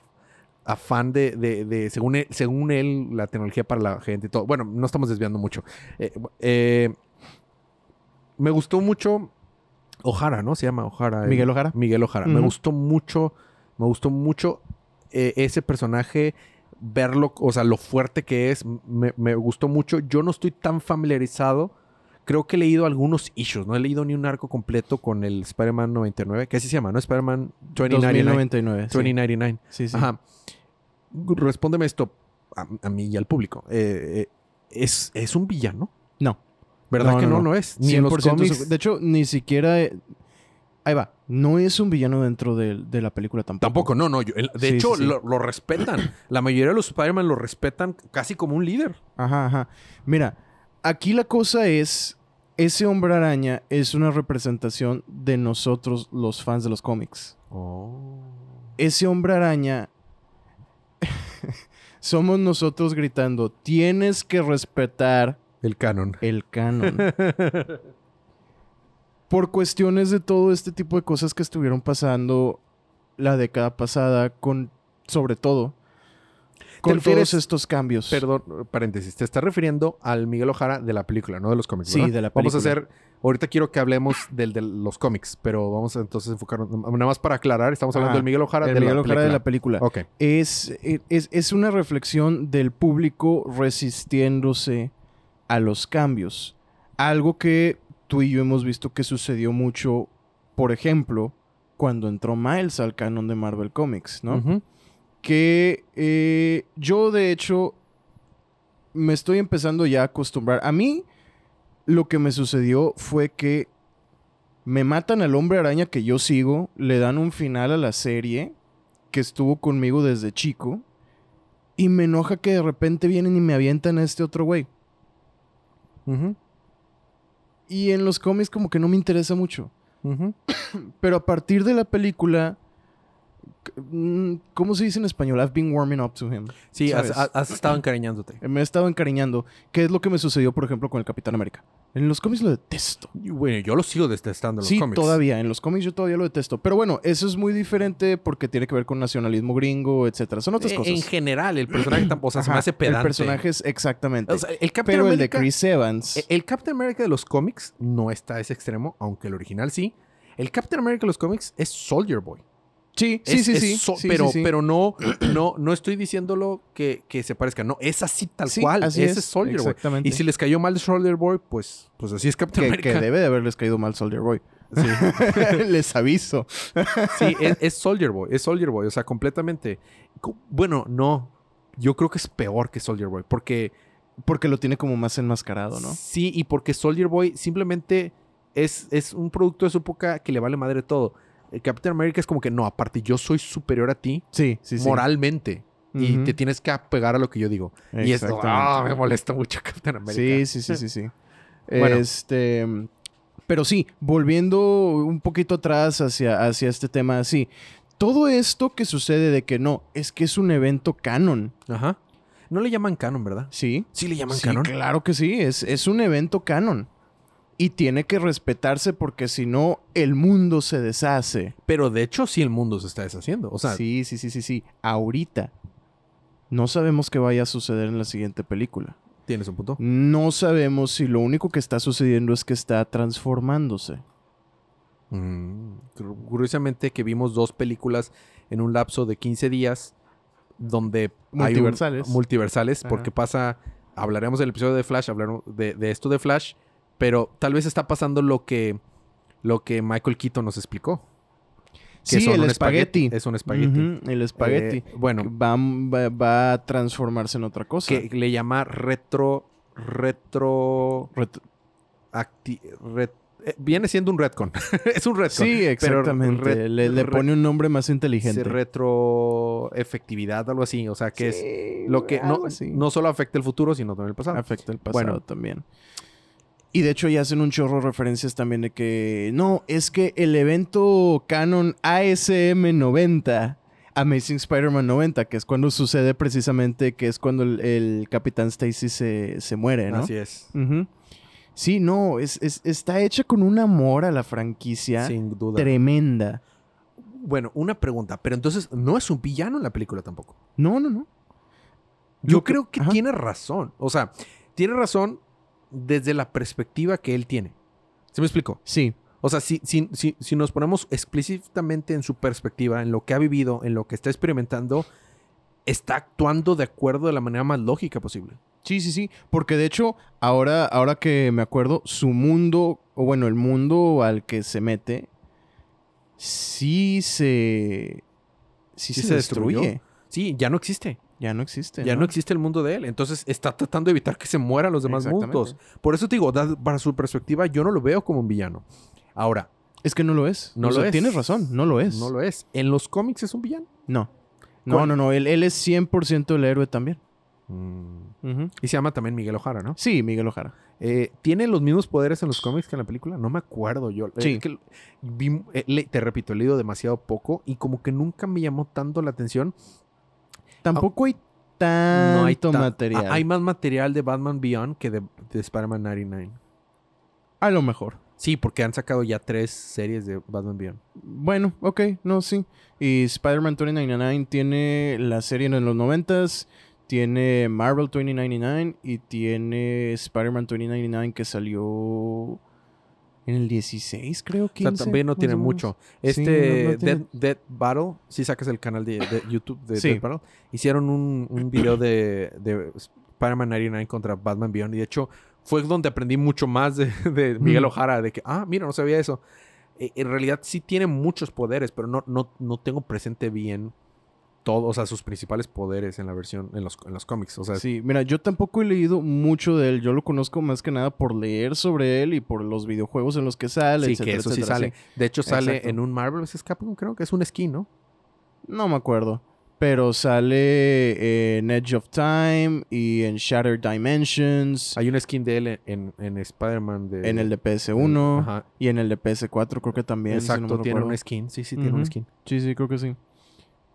afán de, de- de- según, él, según él, la tecnología para la gente y todo. Bueno, no estamos desviando mucho. Eh, eh, me gustó mucho Ojara, ¿no? Se llama Ojara. el- Miguel Ojara. Miguel Ojara. Me gustó mucho, me gustó mucho eh, ese personaje, verlo, o sea, lo fuerte que es, me, me gustó mucho. Yo no estoy tan familiarizado creo que he leído algunos issues. No he leído ni un arco completo con el Spider-Man 99, que así se llama, ¿no? Spider-Man 2099. 2099. sí. 2099. Sí, sí. Ajá. Respóndeme esto a, a mí y al público. Eh, eh, ¿es, ¿Es un villano? No. ¿Verdad No, que no, no, lo es? Ni en los 100% cómics. De hecho, ni siquiera. eh, Ahí va. No es un villano dentro de, de la película tampoco. Tampoco, no, no. yo- el- de Sí, hecho, sí, sí. Lo, lo respetan. La mayoría de los Spider-Man lo respetan casi como un líder. Ajá, ajá. Mira, aquí la cosa es. Ese hombre araña es una representación de nosotros, los fans de los cómics. Ese hombre araña. somos nosotros gritando: tienes que respetar El canon. el canon. Por cuestiones de todo este tipo de cosas que estuvieron pasando la década pasada, con sobre todo con refieres- todos estos cambios. Perdón, paréntesis. Te estás refiriendo al Miguel Ojara de la película, no de los cómics. Sí, ¿verdad? de la Vamos a película. hacer. Ahorita quiero que hablemos del de los cómics, pero vamos a entonces enfocarnos. Nada más para aclarar, estamos hablando del Miguel Ojara el de, Miguel la Ojara de la película. película. Ok. Es, es, es una reflexión del público resistiéndose a los cambios. Algo que tú y yo hemos visto que sucedió mucho, por ejemplo, cuando entró Miles al canon de Marvel Comics, ¿no? Que eh, yo de hecho me estoy empezando ya a acostumbrar. A mí lo que me sucedió fue que me matan al hombre araña que yo sigo, le dan un final a la serie que estuvo conmigo desde chico y me enoja que de repente vienen y me avientan a este otro güey. Ujú. Y en los cómics como que no me interesa mucho. Ujú. Pero a partir de la película, mm, ¿cómo se dice en español? I've been warming up to him. Sí, has estado encariñándote. Me he estado encariñando. ¿Qué es lo que me sucedió, por ejemplo, con el Capitán América? En los cómics lo detesto. Y Bueno, yo lo sigo detestando en los sí, cómics. todavía. En los cómics yo todavía lo detesto. Pero bueno, eso es muy diferente porque tiene que ver con nacionalismo gringo, etcétera. Son otras Eh, cosas. En general, el personaje tampoco, sea, se me hace pedante. El personaje es exactamente. O sea, el Captain pero el de Chris Evans. Eh, El Captain America de los cómics no está a ese extremo, aunque el original sí. El Captain America de los cómics es Soldier Boy. Sí, sí, Es- sí, es sí, so- sí, pero, sí, sí. pero no, no, no estoy diciéndolo que, que se parezca. No, es así tal Sí, cual. así Ese es, es Soldier Boy. exactamente. Y si les cayó mal Soldier Boy, pues, pues así es Captain que, America. que debe de haberles caído mal Soldier Boy. Sí, Les aviso. sí, es, es Soldier Boy. Es Soldier Boy. O sea, completamente. Co- Bueno, no. Yo creo que es peor que Soldier Boy. Porque Porque lo tiene como más enmascarado, ¿no? Sí, y porque Soldier Boy simplemente es, es un producto de su época que le vale madre todo. El Captain America es como que no, aparte yo soy superior a ti Sí, sí, sí. moralmente. Y te tienes que apegar a lo que yo digo. Y esto ah, me molesta mucho Captain America. Sí, sí, sí, sí, sí. Bueno. Este. Pero sí, volviendo un poquito atrás hacia, hacia este tema, sí. Todo esto que sucede de que no, es que es un evento canon. Ajá. No le llaman canon, ¿verdad? Sí. Sí le llaman Sí, canon. claro que sí. Es, es un evento canon. Y tiene que respetarse porque si no, el mundo se deshace. Pero de hecho sí el mundo se está deshaciendo. O sea, sí, sí, sí, sí, sí. Ahorita. No sabemos qué vaya a suceder en la siguiente película. tienes un punto. No sabemos si lo único que está sucediendo es que está transformándose. Mm, cur- Curiosamente que vimos dos películas en un lapso de 15 días donde hay un- Multiversales. multiversales Ajá. porque pasa, hablaremos del episodio de Flash, hablaremos de, de esto de Flash, pero tal vez está pasando lo que, lo que Michael Keaton nos explicó. que Sí, son el espagueti. Es un espagueti. El espagueti. Eh, bueno, va, va- va a transformarse en otra cosa. que le llama retro, retro, Ret- acti- ret- eh, viene siendo un retcon. es un retcon. sí, pero exactamente. le, le pone un nombre más inteligente. Sí, retroefectividad, algo así. O sea, que es lo que no, no solo afecta el futuro, sino también el pasado. afecta el pasado Bueno. también. Y de hecho ya hacen un chorro de referencias también de que no, es que el evento canon ASM 90, Amazing Spider-Man 90, que es cuando sucede precisamente, que es cuando el, el Capitán Stacy se, se muere, ¿no? Así es. Sí, no, es, es- está hecha con un amor a la franquicia Sin duda. tremenda. Bueno, una pregunta. Pero entonces, no es un villano en la película tampoco. No, no, no. Yo creo que ajá. tiene razón. O sea, tiene razón desde la perspectiva que él tiene. ¿Se me explico? Sí, O sea, si, si, si, si nos ponemos explícitamente en su perspectiva, en lo que ha vivido, en lo que está experimentando, está actuando de acuerdo de la manera más lógica posible. Sí, sí, sí. Porque de hecho, ahora, ahora que me acuerdo, su mundo, o bueno, el mundo al que se mete, sí se. Sí, Sí se, se destruye. destruyó. Sí, ya no existe. Ya no existe. Ya no existe el mundo de él. Entonces está tratando de evitar que se mueran los demás mundos. Por eso te digo, para su perspectiva, yo no lo veo como un villano. Ahora, Es que no lo es. No O lo sea, es. Tienes razón, no lo es. no lo es. En los cómics es un villano. No. No, ¿Cuál? no, no. Él, él es 100% el héroe también. Mm. Y se llama también Miguel Ojara, ¿no? Sí, Miguel Ojara. Eh, ¿Tiene los mismos poderes en los cómics que en la película? No me acuerdo yo. Eh, Sí. es que vi- eh, le- te repito, he leído demasiado poco y como que nunca me llamó tanto la atención. Tampoco hay tanto no hay ta- material. Ah, Hay más material de Batman Beyond que de, de Spider-Man 99. A lo mejor. Sí, porque han sacado ya tres series de Batman Beyond. Bueno, ok, no, sí. Y Spider-Man 2099 tiene la serie en los 90s, tiene Marvel 2099 y tiene Spider-Man 2099 que salió en el 16, creo, 15. O sea, también no tiene mucho. Sí, Este no- no tiene- Dead, Dead Battle, si sacas el canal de, de YouTube de Sí. Dead Battle, hicieron un, un video de, de Spider-Man 99 contra Batman Beyond. Y de hecho, fue donde aprendí mucho más de, de Miguel Mm. Ojara, de que, ah, mira, no sabía eso. Eh, en realidad sí tiene muchos poderes, pero no, no, no tengo presente bien todos, o sea, sus principales poderes en la versión, en los, en los cómics. O sea, Sí, mira, yo tampoco he leído mucho de él. Yo lo conozco más que nada por leer sobre él y por los videojuegos en los que sale, sí, etcétera, que eso sí sale. De hecho, sale Exacto. en un Marvel vs. Capcom, creo que es un skin, ¿no? No me acuerdo. Pero sale en Edge of Time y en Shattered Dimensions. Hay un skin de él en, en Spider-Man de... en el de PS1 Ajá. y en el de PS4 creo que también. si no Exacto, tiene un skin. Sí, sí, tiene un skin. Sí, sí, creo que sí.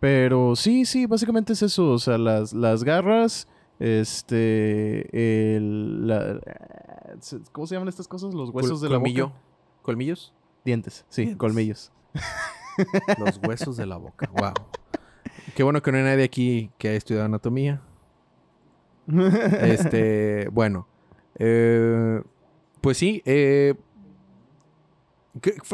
Pero sí, sí, básicamente es eso. O sea, las, las garras, este, el, la- ¿cómo se llaman estas cosas? Los huesos Col- de la colmillo. boca. ¿Colmillos? Dientes, sí, Dientes. colmillos. Los huesos de la boca. Wow. Qué bueno que no hay nadie aquí que haya estudiado anatomía. Este, bueno. eh, pues sí. eh,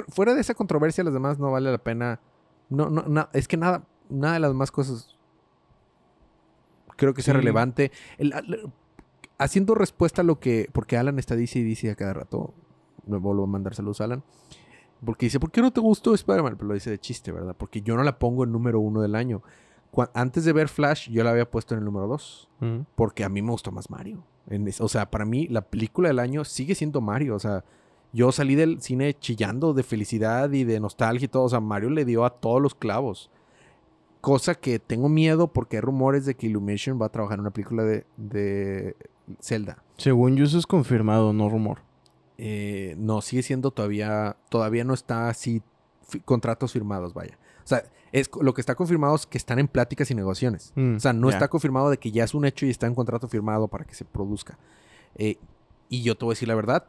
fuera de esa controversia, las demás no vale la pena. No, no, na- es que nada, nada de las demás cosas creo que sea Sí. relevante. El- haciendo respuesta a lo que. Porque Alan está dice y dice a cada rato. Me vuelvo a mandar saludos a Alan. Porque dice, ¿por qué no te gustó Spider-Man? Pero lo dice de chiste, ¿verdad? Porque yo no la pongo en número uno del año. Antes de ver Flash, yo la había puesto en el número dos. Porque a mí me gustó más Mario. En o sea, para mí la película del año sigue siendo Mario. O sea, yo salí del cine chillando de felicidad y de nostalgia y todo. O sea, Mario le dio a todos los clavos. Cosa que tengo miedo porque hay rumores de que Illumination va a trabajar en una película de, de Zelda. Según yo eso es confirmado, no rumor. Eh, no, sigue siendo todavía, todavía no está así, contratos firmados, vaya. O sea, es, lo que está confirmado es que están en pláticas y negociaciones. Mm, O sea, no está confirmado de que ya es un hecho y está en contrato firmado para que se produzca. Eh, y yo te voy a decir la verdad.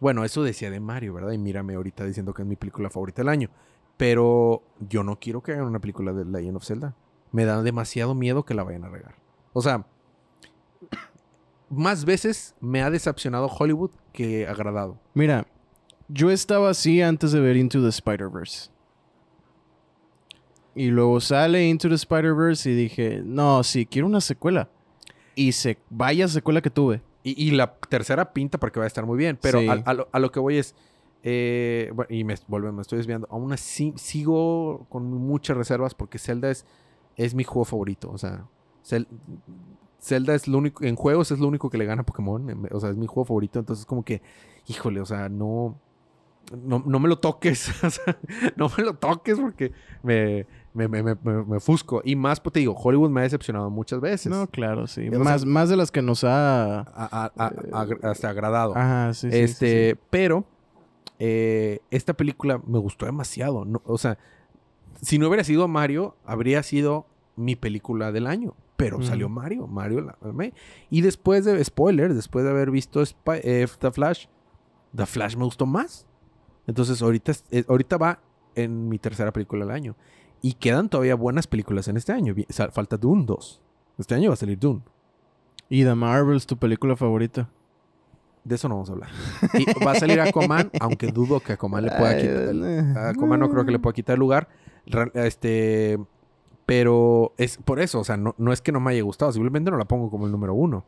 Bueno, eso decía de Mario, ¿verdad? Y mírame ahorita diciendo que es mi película favorita del año. Pero yo no quiero que hagan una película de Legend of Zelda. Me da demasiado miedo que la vayan a regar. O sea, más veces me ha decepcionado Hollywood que agradado. Mira, yo estaba así antes de ver Into the Spider-Verse. Y luego sale Into the Spider-Verse y dije, no, sí, quiero una secuela. Y se vaya secuela que tuve. Y, y la tercera pinta porque va a estar muy bien. Pero Sí. a, a lo, a lo que voy es. Eh, bueno, y me, vuelvo, me estoy desviando. Aún así, sigo con muchas reservas porque Zelda es, es mi juego favorito. O sea, Zel- Zelda es lo único. En juegos es lo único que le gana a Pokémon. O sea, es mi juego favorito. Entonces, como que, híjole, o sea, no. No, no me lo toques. o sea, no me lo toques porque me, me, me, me, me- fusco. Y más, pues te digo, Hollywood me ha decepcionado muchas veces. No, claro, sí. Más, más de las que nos ha... A- a- a- agra- hasta agradado. Ajá, sí, sí, sí, este, sí. pero eh, esta película me gustó demasiado. no- o sea, si no hubiera sido Mario, habría sido mi película del año. Pero salió Mario, Mario la amé. Y después de, spoiler, después de haber visto Spy- eh, The Flash, The Flash me gustó más. Entonces ahorita, eh, ahorita va en mi tercera película del año. Y quedan todavía buenas películas en este año. Falta Dune 2. Este año va a salir Dune. Y The Marvels, tu película favorita. De eso no vamos a hablar. Y va a salir Aquaman, aunque dudo que Aquaman le pueda quitar. A Aquaman no creo que le pueda quitar el lugar. Este. Pero es por eso, o sea, no, no es que no me haya gustado, simplemente no la pongo como el número uno.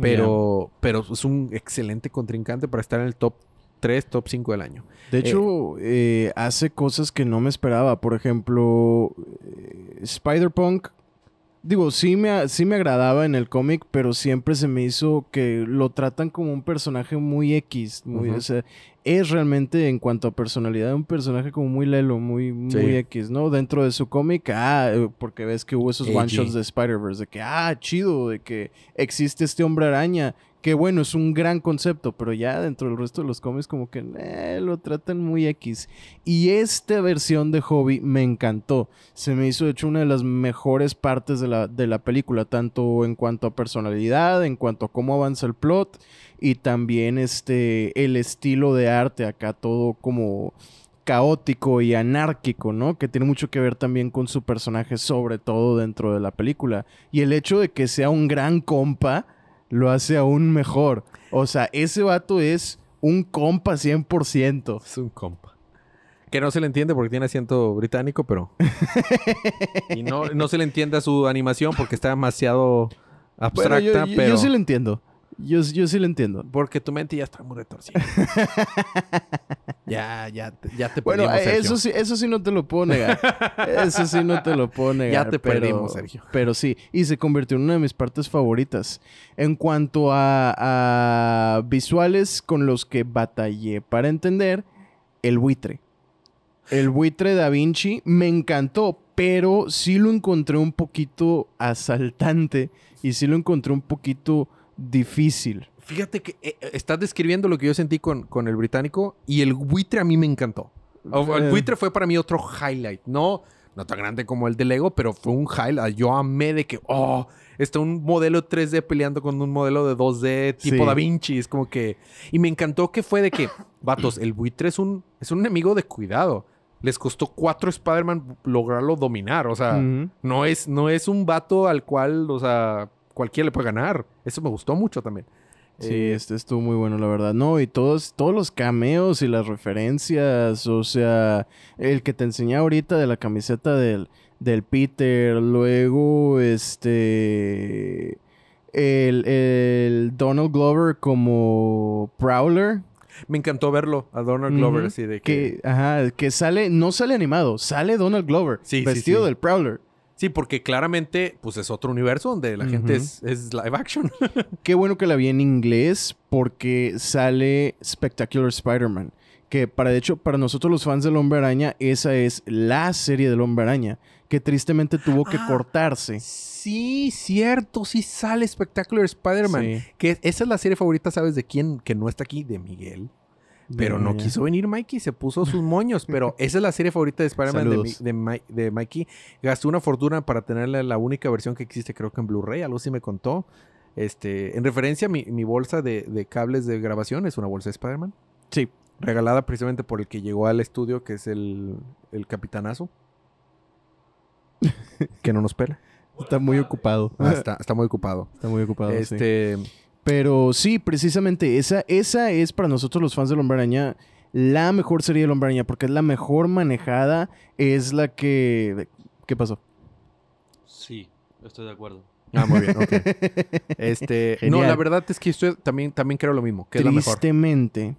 Pero, pero es un excelente contrincante para estar en el top 3, top 5 del año. De hecho, eh, hace cosas que no me esperaba. Por ejemplo, eh, Spider-Punk. Digo, sí me, sí me agradaba en el cómic, pero siempre se me hizo que lo tratan como un personaje muy X. Muy, o sea, es realmente en cuanto a personalidad un personaje como muy lelo, muy, muy Sí. X, ¿no? Dentro de su cómic, ah, eh, porque ves que hubo esos one shots de Spider-Verse, de que, ah, chido, de que existe este hombre araña. Que bueno, es un gran concepto, pero ya dentro del resto de los cómics como que eh, lo tratan muy X. Y esta versión de Hobby me encantó. Se me hizo de hecho una de las mejores partes de la, de la película, tanto en cuanto a personalidad, en cuanto a cómo avanza el plot y también este el estilo de arte acá todo como caótico y anárquico, ¿no? Que tiene mucho que ver también con su personaje, sobre todo dentro de la película. Y el hecho de que sea un gran compa lo hace aún mejor. O sea, ese vato es un compa 100%. Es un compa. Que no se le entiende porque tiene acento británico, pero. y no, no se le entiende a su animación porque está demasiado abstracta, yo, yo- pero. yo sí lo entiendo. Yo, yo sí lo entiendo. Porque tu mente ya está muy retorcida. ya, ya, ya te Bueno, perdimos, Sergio. eso sí, eso sí no te lo puedo negar. Eso sí no te lo puedo negar. te pero- perdimos, Sergio. Pero sí, y se convirtió en una de mis partes favoritas. En cuanto a, a visuales con los que batallé para entender, el buitre. El buitre Da Vinci me encantó, pero sí lo encontré un poquito asaltante y sí lo encontré un poquito difícil. Fíjate que eh, eh, estás describiendo lo que yo sentí con, con el británico y el buitre a mí me encantó. El Eh. buitre fue para mí otro highlight. No, no tan grande como el de Lego, pero fue un highlight. Yo amé de que, oh, está un modelo 3D peleando con un modelo de 2D tipo Sí. Da Vinci. Es como que... Y me encantó que fue de que, vatos, el buitre es un, es un enemigo de cuidado. Les costó cuatro Spider-Man lograrlo dominar. O sea, no, es, no es un vato al cual, o sea, cualquiera le puede ganar. Eso me gustó mucho también. Sí, Eh, este estuvo muy bueno, la verdad. No, y todos, todos los cameos y las referencias, o sea, el que te enseñé ahorita de la camiseta del, del Peter, luego este el, el Donald Glover como Prowler, Me encantó verlo a Donald Glover Ujú. así de que... que, ajá, que sale, no sale animado, sale Donald Glover, Sí, sí, vestido sí. del Prowler. Sí, porque claramente pues es otro universo donde la gente es, es live action. Qué bueno que la vi en inglés porque sale Spectacular Spider-Man. Que para de hecho, para nosotros los fans del Hombre Araña, esa es la serie del Hombre Araña. Que tristemente tuvo que Ah. cortarse. sí, cierto, sí sale Spectacular Spider-Man. Sí. Que esa es la serie favorita, ¿sabes de quién? Que no está aquí, de Miguel. Pero no Ya. quiso venir Mikey, se puso sus moños. Pero esa es la serie favorita de Spider-Man de, de, de Mikey. Gastó una fortuna para tenerla la única versión que existe, creo que en Blu-ray, algo así me contó. Este, en referencia, mi, mi bolsa de, de cables de grabación es una bolsa de Spider-Man. Sí. Regalada precisamente por el que llegó al estudio, que es el, el capitanazo. que no nos pela. Está muy ocupado. Ah, está, está muy ocupado. Está muy ocupado. sí. Pero sí, precisamente esa, esa es para nosotros los fans del Hombre Araña la mejor serie del Hombre Araña. Porque es la mejor manejada. Es la que. ¿Qué pasó? Sí, estoy de acuerdo. Ah, muy bien, ok. Este, no, la verdad es que estoy, también, también creo lo mismo, que es la mejor. Tristemente,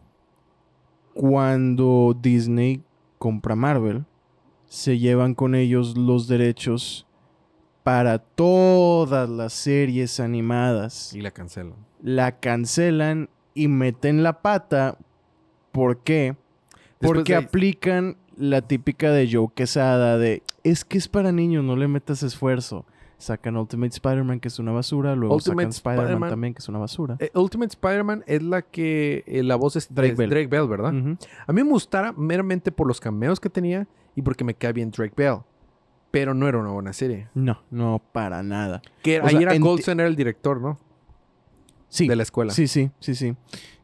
cuando Disney compra Marvel, se llevan con ellos los derechos para todas las series animadas. Y la cancelan. La cancelan y meten la pata. ¿Por qué? Después Porque aplican la típica de Joe Quesada de es que es para niños, no le metas esfuerzo. Sacan Ultimate Spider-Man, que es una basura. Luego Ultimate sacan Spider-Man también, que es una basura. Eh, Ultimate Spider-Man es la que eh, la voz es Drake es Bell. Drake Bell, ¿verdad? A mí me gustara meramente por los cameos que tenía y porque me cae bien Drake Bell. Pero no era una buena serie. No, no, para nada. Que O ahí sea, era Goldstein era el director, ¿no? Sí, De la escuela. sí, sí, sí, sí.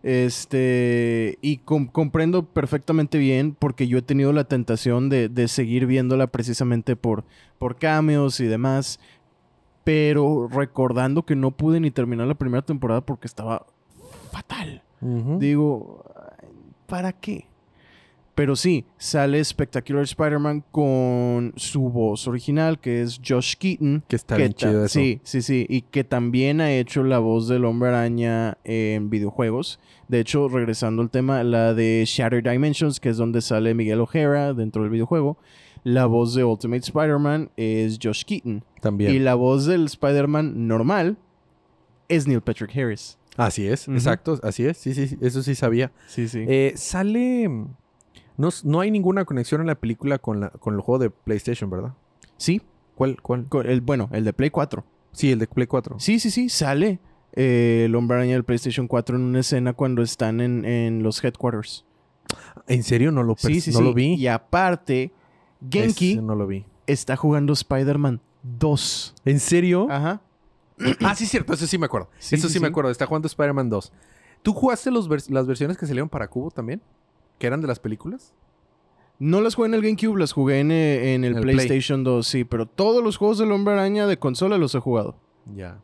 Este, y com- comprendo perfectamente bien porque yo he tenido la tentación de, de seguir viéndola precisamente por, por cameos y demás. Pero recordando que no pude ni terminar la primera temporada porque estaba fatal. Digo, ¿para qué? Pero sí, sale Spectacular Spider-Man con su voz original, que es Josh Keaton. Que está que bien chido eso. Sí, sí, sí. Y que también ha hecho la voz del Hombre Araña en videojuegos. De hecho, regresando al tema, la de Shattered Dimensions, que es donde sale Miguel O'Hara dentro del videojuego. La voz de Ultimate Spider-Man es Josh Keaton. También. Y la voz del Spider-Man normal es Neil Patrick Harris. Así es, exacto, así es. Sí, sí, sí, eso sí sabía. Sí, sí. Eh, sale. No, no hay ninguna conexión en la película con, la, con el juego de PlayStation, ¿verdad? sí, ¿Cuál? ¿Cuál? el, bueno, el de Play 4. Sí, el de Play 4. Sí, sí, sí, sale eh, el Hombre Araña del PlayStation 4 en una escena cuando están en, en los headquarters. ¿En serio? No lo, pers- Sí, sí, no sí. lo vi. Y aparte, Genki Ese no lo vi. está jugando Spider-Man 2. ¿En serio? Ajá. Ah, sí, cierto. Eso sí me acuerdo. Eso sí, me acuerdo. Está jugando Spider-Man 2. ¿Tú jugaste los vers- las versiones que salieron para Cubo también? ¿Que eran de las películas? No las jugué en el GameCube, las jugué en, eh, en el, Play. PlayStation 2, sí, pero todos los juegos del Hombre Araña de consola los he jugado. Ya.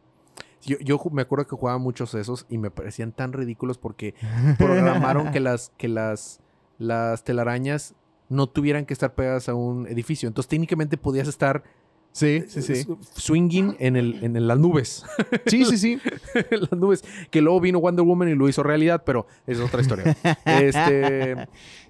Yo, me acuerdo que jugaba muchos de esos y me parecían tan ridículos porque programaron que las, que las, las telarañas no tuvieran que estar pegadas a un edificio. Entonces técnicamente podías estar Sí, sí, sí. s- swinging en, el, en las nubes. Sí, sí, sí. en las nubes. Que luego vino Wonder Woman y lo hizo realidad, pero es otra historia. este,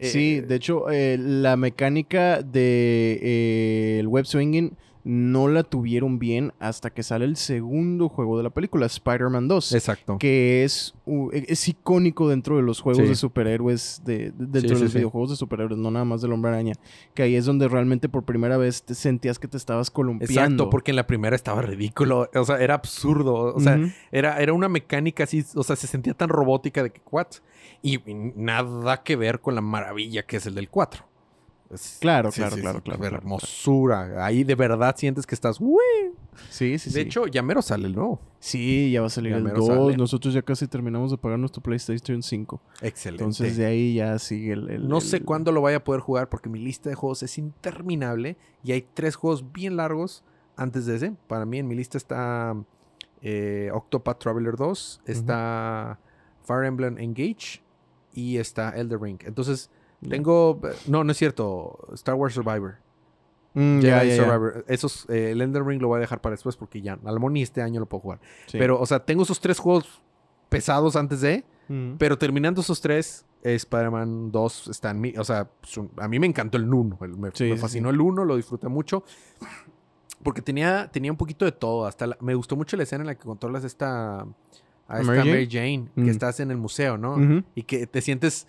Sí, eh, de hecho, eh, la mecánica de eh, el web swinging no la tuvieron bien hasta que sale el segundo juego de la película, Spider-Man 2. Exacto. que es, es icónico dentro de los juegos Sí. de superhéroes, de, de- dentro Sí, de los sí. videojuegos de superhéroes, no nada más del Hombre Araña. Que ahí es donde realmente por primera vez te sentías que te estabas columpiando. Exacto, porque en la primera estaba ridículo. O sea, era absurdo. O sea, era, era una mecánica así. O sea, se sentía tan robótica de que, ¿what? Y nada que ver con la maravilla que es el del 4. Es- Claro, claro, claro, claro, la claro, hermosura. Ahí de verdad sientes que estás. "Uy". Sí, sí, sí. De hecho, ya mero sale el nuevo. sí, ya va a salir ya el mero 2. sale. Nosotros ya casi terminamos de pagar nuestro PlayStation 5. Excelente. Entonces de ahí ya sigue el... el- No el- sé cuándo lo vaya a poder jugar porque mi lista de juegos es interminable y hay tres juegos bien largos antes de ese. Para mí en mi lista está eh, Octopath Traveler 2, está Fire Emblem Engage y está Elder Ring. Entonces tengo... No, no es cierto. Star Wars Survivor. Mm, ya. Esos, eh, el Elder Ring lo voy a dejar para después porque ya, al ni este año lo puedo jugar. Sí. Pero, o sea, tengo esos tres juegos pesados antes de... Mm. Pero terminando esos tres, eh, Spider-Man 2 está en mí. O sea, su- a mí me encantó el 1. el- me, Sí, me sí, fascinó el 1, lo disfruté mucho. Porque tenía, tenía un poquito de todo. Hasta la- me gustó mucho la escena en la que controlas esta, a esta Mary Mary Jane, Mm. que estás en el museo, ¿no? Y que te sientes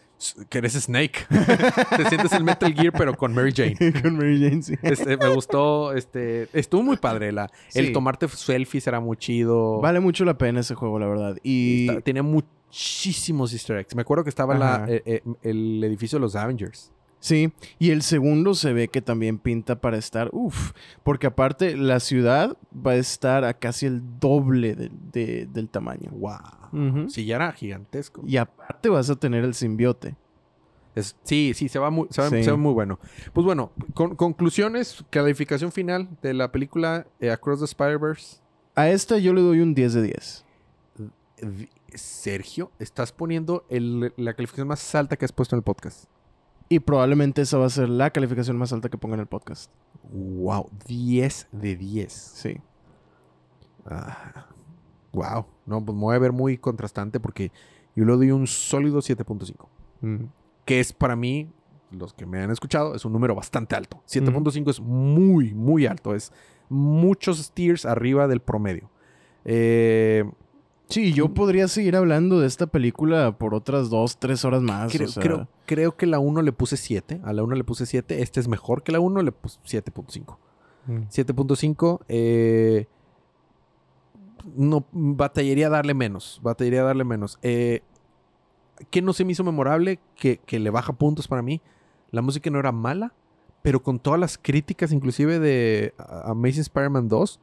que eres Snake. te sientes el Metal Gear, pero con Mary Jane. Con Mary Jane, sí. Este, me gustó, este, estuvo muy padre. La, El tomarte selfies era muy chido. Vale mucho la pena ese juego, la verdad. Y... Tenía muchísimos easter eggs. Me acuerdo que estaba la- eh, eh, el edificio de los Avengers. Sí, y el segundo se ve que también pinta para estar, uff, porque aparte la ciudad va a estar a casi el doble de- de- del tamaño. ¡Wow! Sí, ya era gigantesco. Y aparte vas a tener el simbiote. Es- sí, sí, se va, muy, se, va, Sí. se va muy bueno. Pues bueno, con- conclusiones, calificación final de la película eh, Across the Spider-Verse. A esta yo le doy un 10 de 10. Eh, Sergio, estás poniendo el- la calificación más alta que has puesto en el podcast. Y probablemente esa va a ser la calificación más alta que ponga en el podcast. ¡Wow! 10 de 10. Sí. Ah, wow. No, pues me voy a ver muy contrastante porque yo le doy un sólido 7.5. Mm. Que es para mí, los que me han escuchado, es un número bastante alto. 7.5 es muy, muy alto. Es muchos tiers arriba del promedio. Eh, Sí, yo podría seguir hablando de esta película por otras dos, tres horas más. creo, o sea, creo, creo que la 1 le puse 7. A la 1 le puse 7. Este es mejor que la 1, le puse 7.5. mm. 7.5. Eh, no, batallaría darle menos. Batallaría darle menos. Eh, ¿Qué no se me hizo memorable? Que, que le baja puntos para mí. La música no era mala, pero con todas las críticas, inclusive de Amazing Spider-Man 2,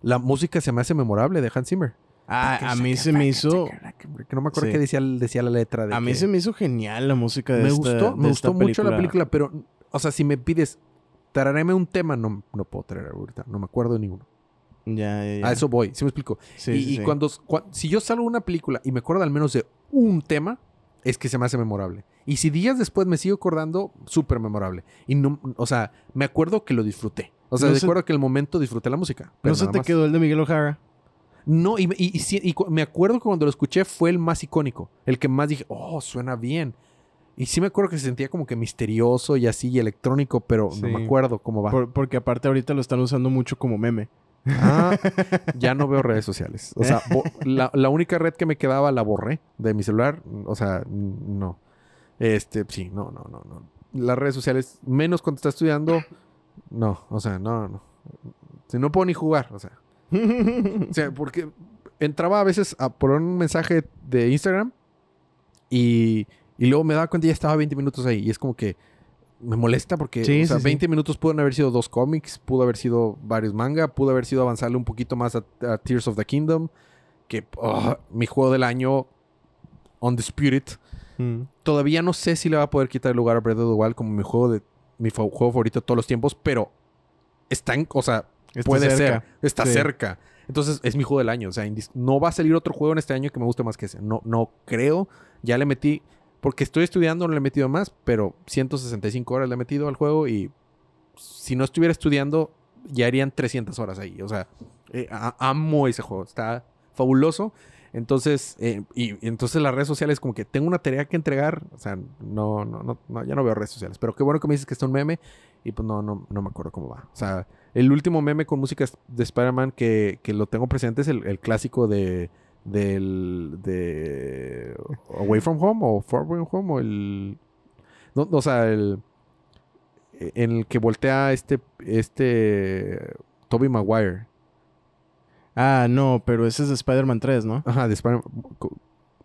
la música se me hace memorable de Hans Zimmer. Ah, a mí se me hizo... Que no me acuerdo Sí. qué decía, decía la letra. De A mí que- se me hizo genial la música de me esta gustó, de me esta gustó mucho la película, pero, o sea, si me pides, tararéme un tema, no, no puedo traer ahorita, no me acuerdo de ninguno. Ya, ya, ya. A eso voy, ¿sí me explico? Sí, y sí, y cuando, cua- si yo salgo de una película y me acuerdo al menos de un tema, es que se me hace memorable. Y si días después me sigo acordando, súper memorable. Y no, o sea, me acuerdo que lo disfruté. O sea, No me se- acuerdo que el momento disfruté la música. pero ¿No se te más. quedó el de Miguel O'Hara? No, y, y- y sí- y me acuerdo que cuando lo escuché fue el más icónico. El que más dije, oh, suena bien. Y sí me acuerdo que se sentía como que misterioso y así, y electrónico, pero Sí. no me acuerdo cómo va. Por- porque aparte ahorita lo están usando mucho como meme. Ah, ya no veo redes sociales. O sea, la, la única red que me quedaba la borré de mi celular. O sea, no. Este, sí, no, no, no, no. Las redes sociales, menos cuando estás estudiando, no. O sea, no, no. Si no puedo ni jugar, o sea. O sea, porque entraba a veces a poner un mensaje de Instagram y, y luego me daba cuenta y ya estaba 20 minutos ahí. Y es como que me molesta porque Sí, o sea, sí, sí. 20 minutos pueden haber sido dos cómics, pudo haber sido varios manga, pudo haber sido avanzarle un poquito más a, a Tears of the Kingdom, que oh, mi juego del año, Undisputed. Mm. Todavía no sé si le va a poder quitar el lugar a Breath of the Wild como mi juego de mi juego favorito de todos los tiempos, pero está en, o sea, Está puede cerca. ser, está Sí. cerca. Entonces es mi juego del año, o sea, no va a salir otro juego en este año que me guste más que ese. No, no creo. Ya le metí, porque estoy estudiando, no le he metido más, pero 165 horas le he metido al juego y si no estuviera estudiando, ya harían 300 horas ahí. O sea, eh, amo ese juego, está fabuloso. Entonces, eh, y, y entonces las redes sociales como que tengo una tarea que entregar, o sea, no, no, no, no, ya no veo redes sociales, pero qué bueno que me dices que está un meme y pues no, no, no me acuerdo cómo va. O sea, el último meme con música de Spider-Man que, que lo tengo presente es el, el clásico de, del, de Away From Home o Far From Home o el, no, o sea, el, en el que voltea este, este, Toby Maguire. Ah, no, pero ese es de Spider-Man 3, ¿no? Ajá, de Spider-Man.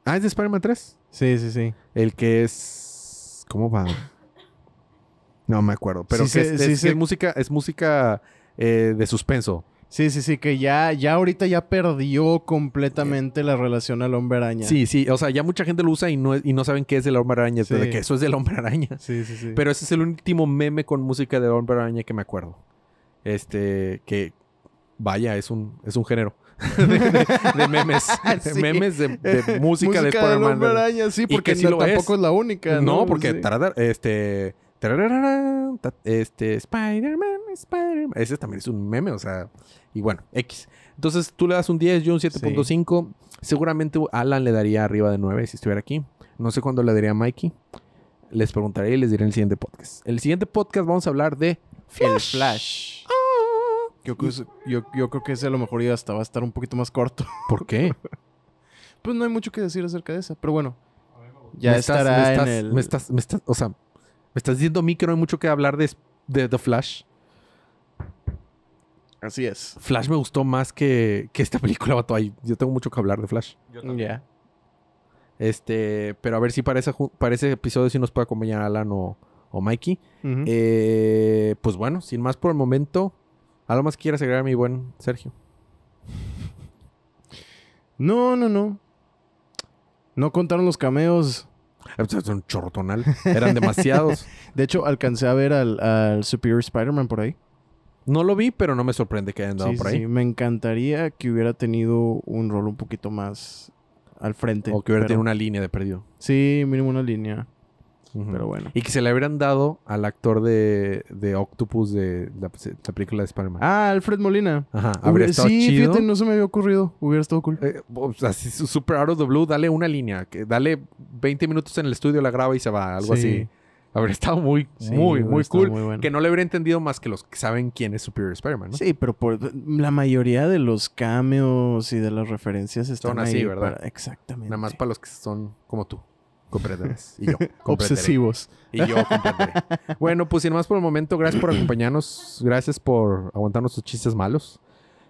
Ah, es de Spider-Man 3. Sí, sí, sí. El que es. ¿Cómo va? No me acuerdo. Pero Sí que es, sí es música, es música eh, de suspenso. Sí, sí, sí, que ya, ya ahorita ya perdió completamente la relación al hombre araña. Sí, sí. O sea, ya mucha gente lo usa y no, y no saben qué es el hombre araña. Sí. De que eso es del hombre araña. Sí, sí, sí. Pero ese es el último meme con música del hombre araña que me acuerdo. Este, que vaya, es un, es un género de, de- de memes. Sí. Memes de, de música, de del Spider-Man. araña, sí, porque sí no- tampoco es. la única, ¿no? No, porque Sí. este ta- este Spider-Man, Spider-Man. Ese también es un meme, o sea, y bueno, X. Entonces tú le das un 10, yo un 7.5. Seguramente Alan le daría arriba de 9 si estuviera aquí. No sé cuándo le daría a Mikey. Les preguntaré y les diré en el siguiente podcast. El siguiente podcast vamos a hablar de El Flash. Yo, creo- yo, yo creo que ese a lo mejor ya hasta va a estar un poquito más corto. ¿Por qué? Pues no hay mucho que decir acerca de esa, pero bueno. Ya Me estás- estará me estás- en el... me estás, me estás- o sea, me estás diciendo a mí que no hay mucho que hablar de, de The Flash. Así es. Flash me gustó más que, que esta película, vato. Ay, Yo tengo mucho que hablar de Flash. Yo Ya. también. Este, pero a ver si para, esa para ese episodio sí nos puede acompañar Alan o, o Mikey. Eh, pues bueno, sin más por el momento, ¿algo más quieras agregar, mi buen Sergio? No, no, no. No contaron los cameos. Ah, pues, Es un chorrotonal. Eran demasiados. De hecho, alcancé a ver al, al Superior Spider-Man por ahí. No lo vi, pero no me sorprende que hayan dado Sí, por ahí. sí. Me encantaría que hubiera tenido un rol un poquito más al frente. O que hubiera pero- tenido una línea de perdido. Sí, mínimo una línea. Pero bueno. Y que se le hubieran dado al actor de, de Octopus de la, la película de Spider-Man. Ah, Alfred Molina. Ajá, habría estado sí, chido. fíjate, no se me había ocurrido. Hubiera estado cool. Eh, o sea, así, su- super out of the blue, dale una línea. Que dale 20 minutos en el estudio, la graba y se va. Algo Sí. así. Habría estado muy, Sí, muy, muy cool. muy bueno. Que no le hubiera entendido más que los que saben quién es Superior Spider-Man, ¿no? Sí, pero por la mayoría de los cameos y de las referencias están Son así, ahí ¿verdad? para- Exactamente. Nada más para los que son como tú. Comprenderás. Y yo. Obsesivos. Y yo comprenderé. bueno, pues sin más por el momento, gracias por acompañarnos. Gracias por aguantarnos sus chistes malos.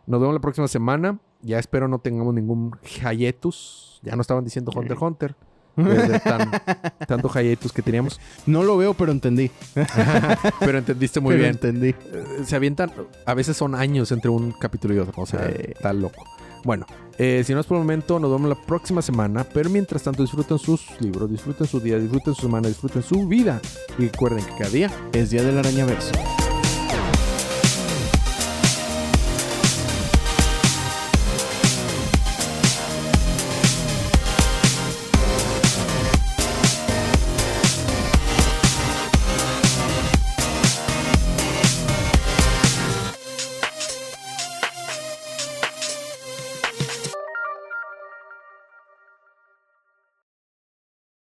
Nos vemos la próxima semana. Ya espero no tengamos ningún hiatus. Ya no estaban diciendo Hunter Hunter. Desde tan, tanto hiatus que teníamos. No lo veo, pero entendí. Pero entendiste muy Pero bien. entendí. Eh, Se avientan, a veces son años entre un capítulo y otro. O sea, Sí. está loco. Bueno, eh, si no es por el momento, nos vemos la próxima semana. Pero mientras tanto, disfruten sus libros, disfruten su día, disfruten su semana, disfruten su vida. Y recuerden que cada día Es Día del Arañaverso.